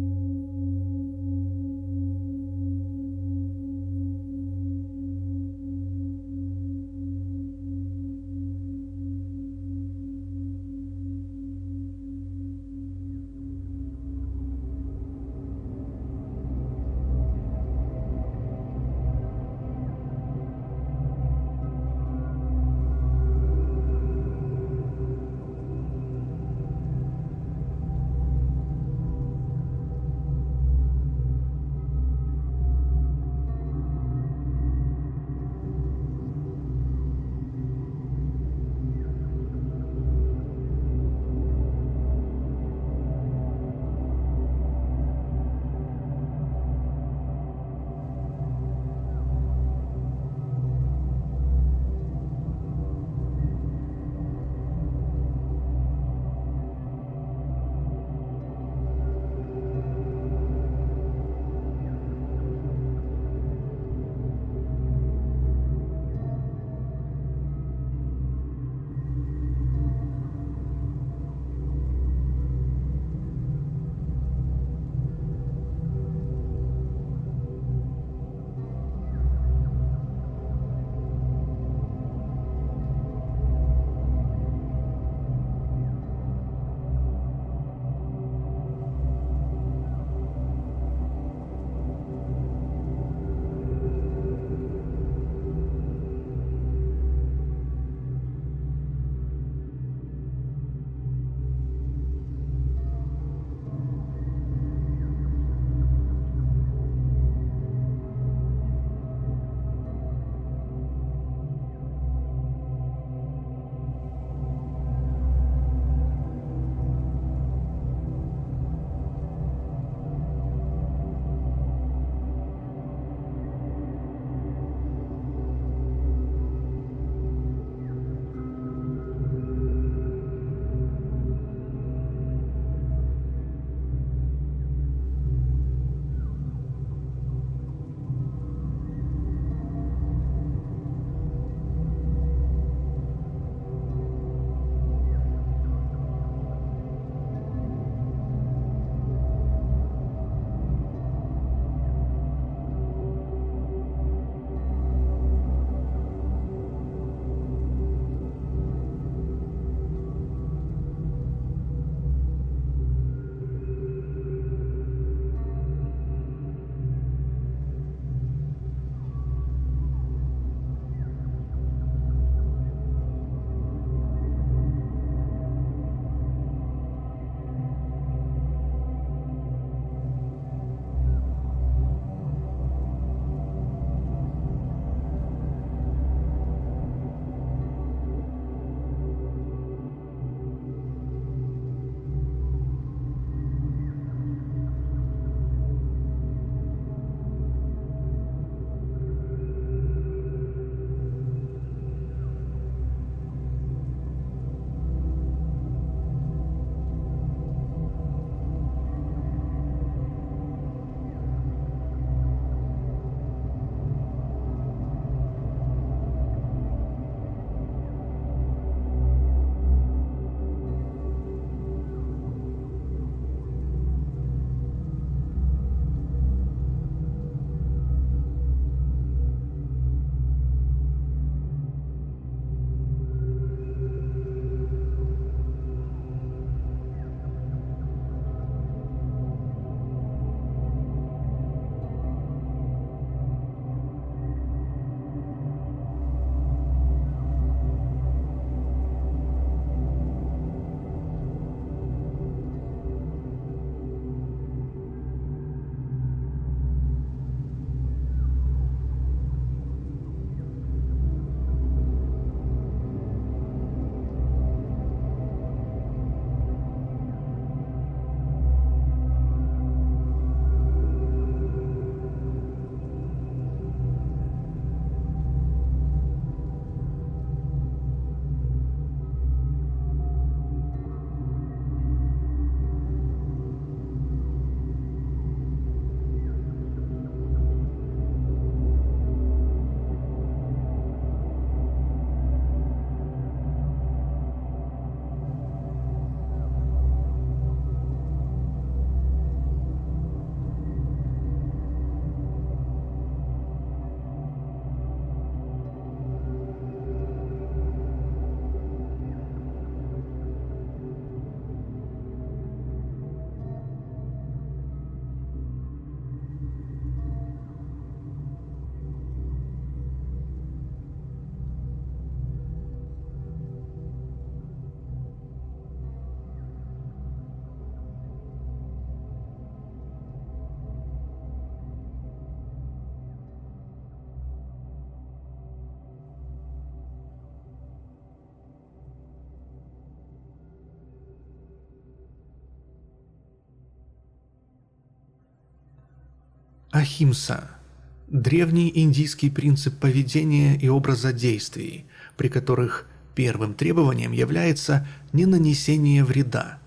Ахимса – древний индийский принцип поведения и образа действий, при которых первым требованием является не нанесение вреда,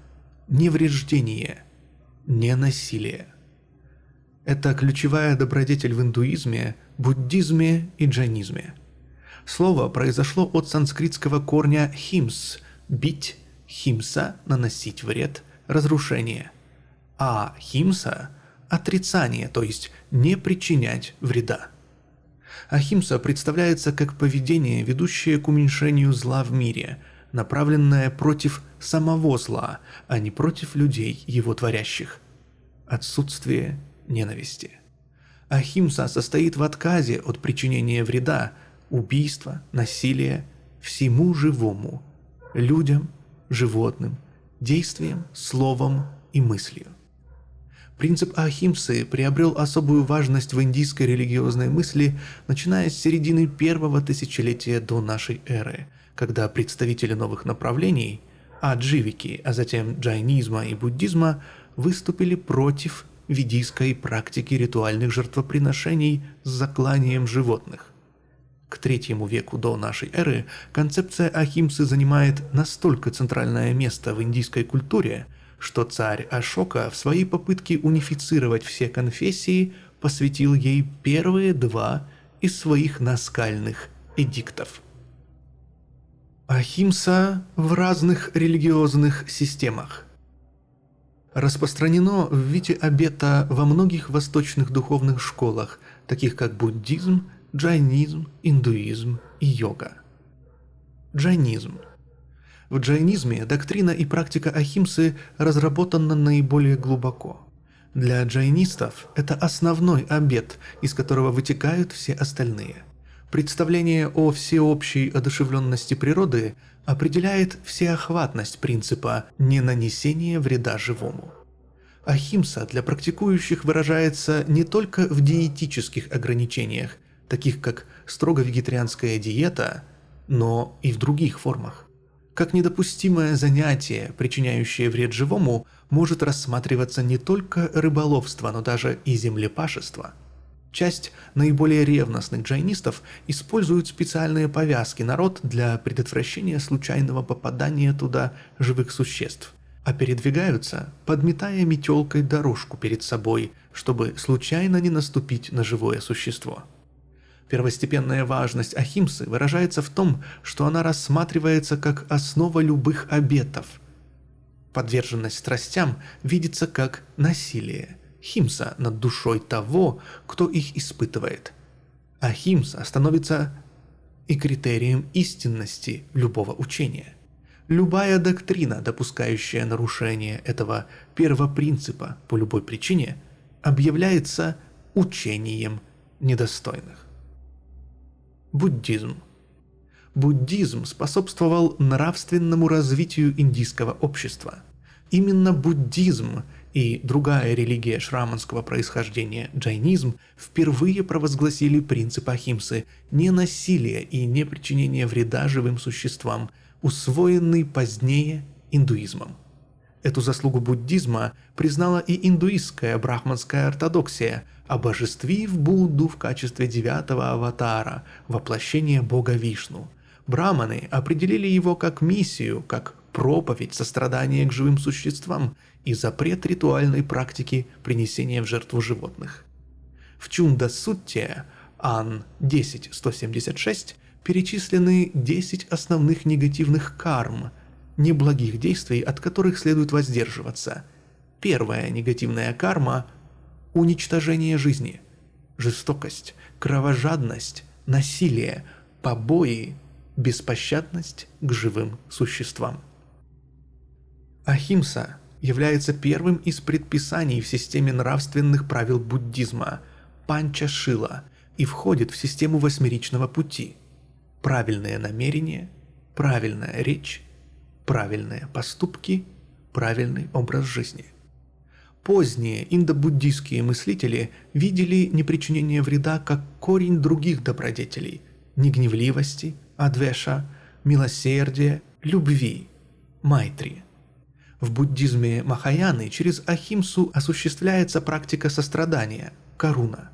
не вреждение, не насилие. Это ключевая добродетель в индуизме, буддизме и джайнизме. Слово произошло от санскритского корня «химс» – «бить», «химса» – «наносить вред», «разрушение», а «химса» – «отрицание», то есть «не причинять вреда». Ахимса представляется как поведение, ведущее к уменьшению зла в мире, направленное против самого зла, а не против людей, его творящих. Отсутствие ненависти. Ахимса состоит в отказе от причинения вреда, убийства, насилия всему живому, людям, животным, действием, словом и мыслью. Принцип Ахимсы приобрел особую важность в индийской религиозной мысли, начиная с середины первого тысячелетия до нашей эры, когда представители новых направлений, адживики, а затем джайнизма и буддизма, выступили против ведийской практики ритуальных жертвоприношений с закланием животных. К третьему веку до нашей эры концепция Ахимсы занимает настолько центральное место в индийской культуре, что царь Ашока в своей попытке унифицировать все конфессии посвятил ей первые два из своих наскальных эдиктов. Ахимса в разных религиозных системах распространено в виде обета во многих восточных духовных школах, таких как буддизм, джайнизм, индуизм и йога. Джайнизм. В джайнизме доктрина и практика ахимсы разработана наиболее глубоко. Для джайнистов это основной обет, из которого вытекают все остальные. Представление о всеобщей одушевленности природы определяет всеохватность принципа ненанесения вреда живому. Ахимса для практикующих выражается не только в диетических ограничениях, таких как строго вегетарианская диета, но и в других формах. Как недопустимое занятие, причиняющее вред живому, может рассматриваться не только рыболовство, но даже и землепашество – Часть наиболее ревностных джайнистов используют специальные повязки на рот для предотвращения случайного попадания туда живых существ, а передвигаются, подметая метелкой дорожку перед собой, чтобы случайно не наступить на живое существо. Первостепенная важность Ахимсы выражается в том, что она рассматривается как основа любых обетов. Подверженность страстям видится как насилие – химса над душой того, кто их испытывает. А химса становится и критерием истинности любого учения. Любая доктрина, допускающая нарушение этого первопринципа по любой причине, объявляется учением недостойных. Буддизм. Буддизм способствовал нравственному развитию индийского общества. Именно буддизм и другая религия шраманского происхождения, джайнизм, впервые провозгласили принцип Ахимсы – не насилие и не причинение вреда живым существам, усвоенный позднее индуизмом. Эту заслугу буддизма признала и индуистская брахманская ортодоксия, обожествив Будду в качестве девятого аватара, воплощения бога Вишну. Браманы определили его как миссию, как проповедь сострадания к живым существам и запрет ритуальной практики принесения в жертву животных. В Чунда Сутте Ан 10.176 перечислены 10 основных негативных карм, неблагих действий, от которых следует воздерживаться. Первая негативная карма – уничтожение жизни, жестокость, кровожадность, насилие, побои, беспощадность к живым существам. Ахимса является первым из предписаний в системе нравственных правил буддизма – панча-шила и входит в систему восьмеричного пути. Правильное намерение, правильная речь, правильные поступки, правильный образ жизни. Поздние индобуддийские мыслители видели непричинение вреда как корень других добродетелей – негневливости, адвеша, милосердия, любви, майтри – В буддизме Махаяны через Ахимсу осуществляется практика сострадания – каруна.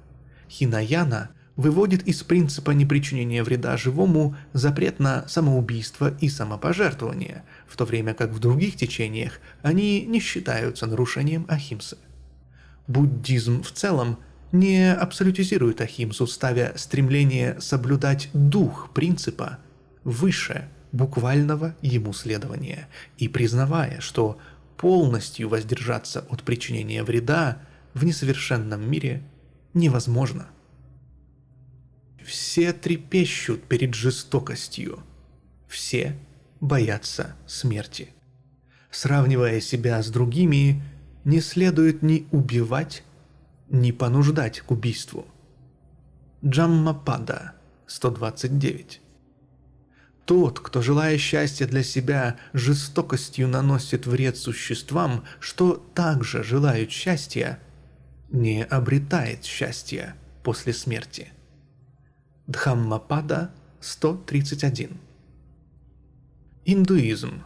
Хинаяна выводит из принципа непричинения вреда живому запрет на самоубийство и самопожертвование, в то время как в других течениях они не считаются нарушением Ахимсы. Буддизм в целом не абсолютизирует Ахимсу, ставя стремление соблюдать дух принципа выше буквального ему следования и признавая, что полностью воздержаться от причинения вреда в несовершенном мире невозможно. Все трепещут перед жестокостью, все боятся смерти. Сравнивая себя с другими, не следует ни убивать, ни понуждать к убийству. Джаммапада, 129. Тот, кто, желая счастья для себя, жестокостью наносит вред существам, что также желают счастья, не обретает счастья после смерти. Дхаммапада 131 Индуизм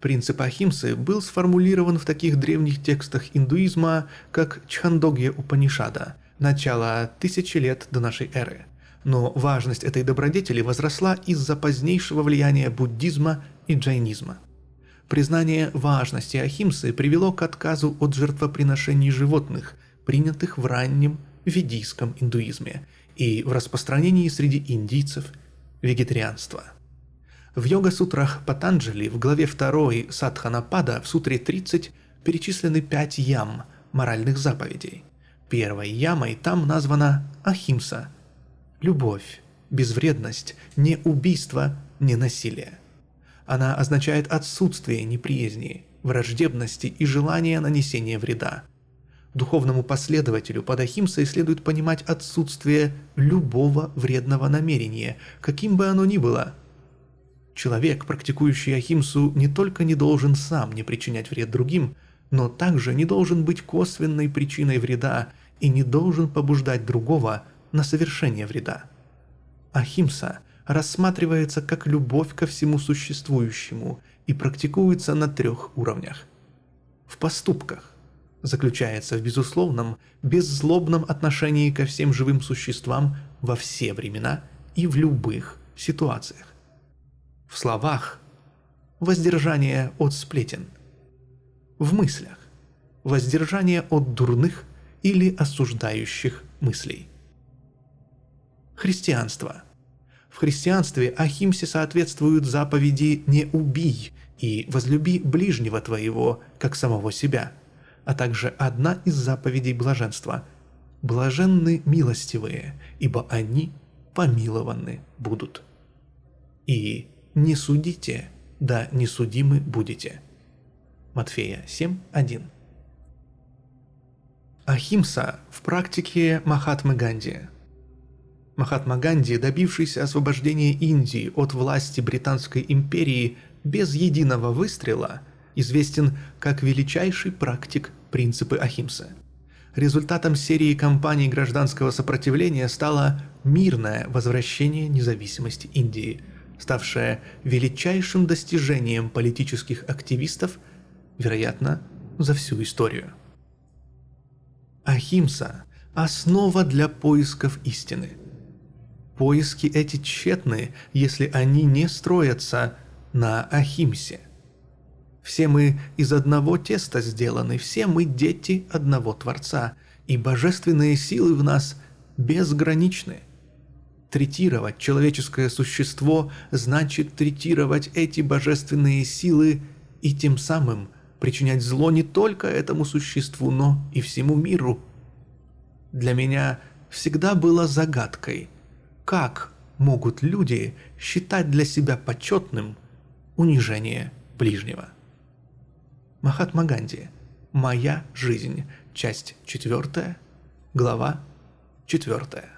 Принцип Ахимсы был сформулирован в таких древних текстах индуизма, как Чхандогья Упанишада, начало тысячи лет до нашей эры – но важность этой добродетели возросла из-за позднейшего влияния буддизма и джайнизма. Признание важности Ахимсы привело к отказу от жертвоприношений животных, принятых в раннем ведийском индуизме, и в распространении среди индийцев вегетарианства. В йога-сутрах Патанджали в главе 2 Садханапада в сутре 30 перечислены пять ям моральных заповедей. Первой ямой там названа Ахимса – любовь, безвредность, не убийство, не насилие. Она означает отсутствие неприязни, враждебности и желания нанесения вреда. Духовному последователю под Ахимсой следует понимать отсутствие любого вредного намерения, каким бы оно ни было. Человек, практикующий Ахимсу, не только не должен сам не причинять вред другим, но также не должен быть косвенной причиной вреда и не должен побуждать другого – на совершение вреда. Ахимса рассматривается как любовь ко всему существующему и практикуется на трех уровнях. В поступках заключается в безусловном, беззлобном отношении ко всем живым существам во все времена и в любых ситуациях. В словах – воздержание от сплетен. В мыслях – воздержание от дурных или осуждающих мыслей. Христианство. В христианстве Ахимсе соответствуют заповеди «не убий» и «возлюби ближнего твоего, как самого себя», а также одна из заповедей блаженства – «блаженны милостивые, ибо они помилованы будут». И «не судите, да не судимы будете». Матфея 7.1 Ахимса в практике Махатмы Ганди – Махатма Ганди, добившийся освобождения Индии от власти Британской империи без единого выстрела, известен как величайший практик принципы Ахимсы. Результатом серии кампаний гражданского сопротивления стало мирное возвращение независимости Индии, ставшее величайшим достижением политических активистов, вероятно, за всю историю. Ахимса – основа для поисков истины – Поиски эти тщетны, если они не строятся на Ахимсе. Все мы из одного теста сделаны, все мы дети одного Творца, и божественные силы в нас безграничны. Третировать человеческое существо значит третировать эти божественные силы и тем самым причинять зло не только этому существу, но и всему миру. Для меня всегда было загадкой – как могут люди считать для себя почетным унижение ближнего? Махатма Ганди. Моя жизнь. Часть четвертая. Глава четвертая.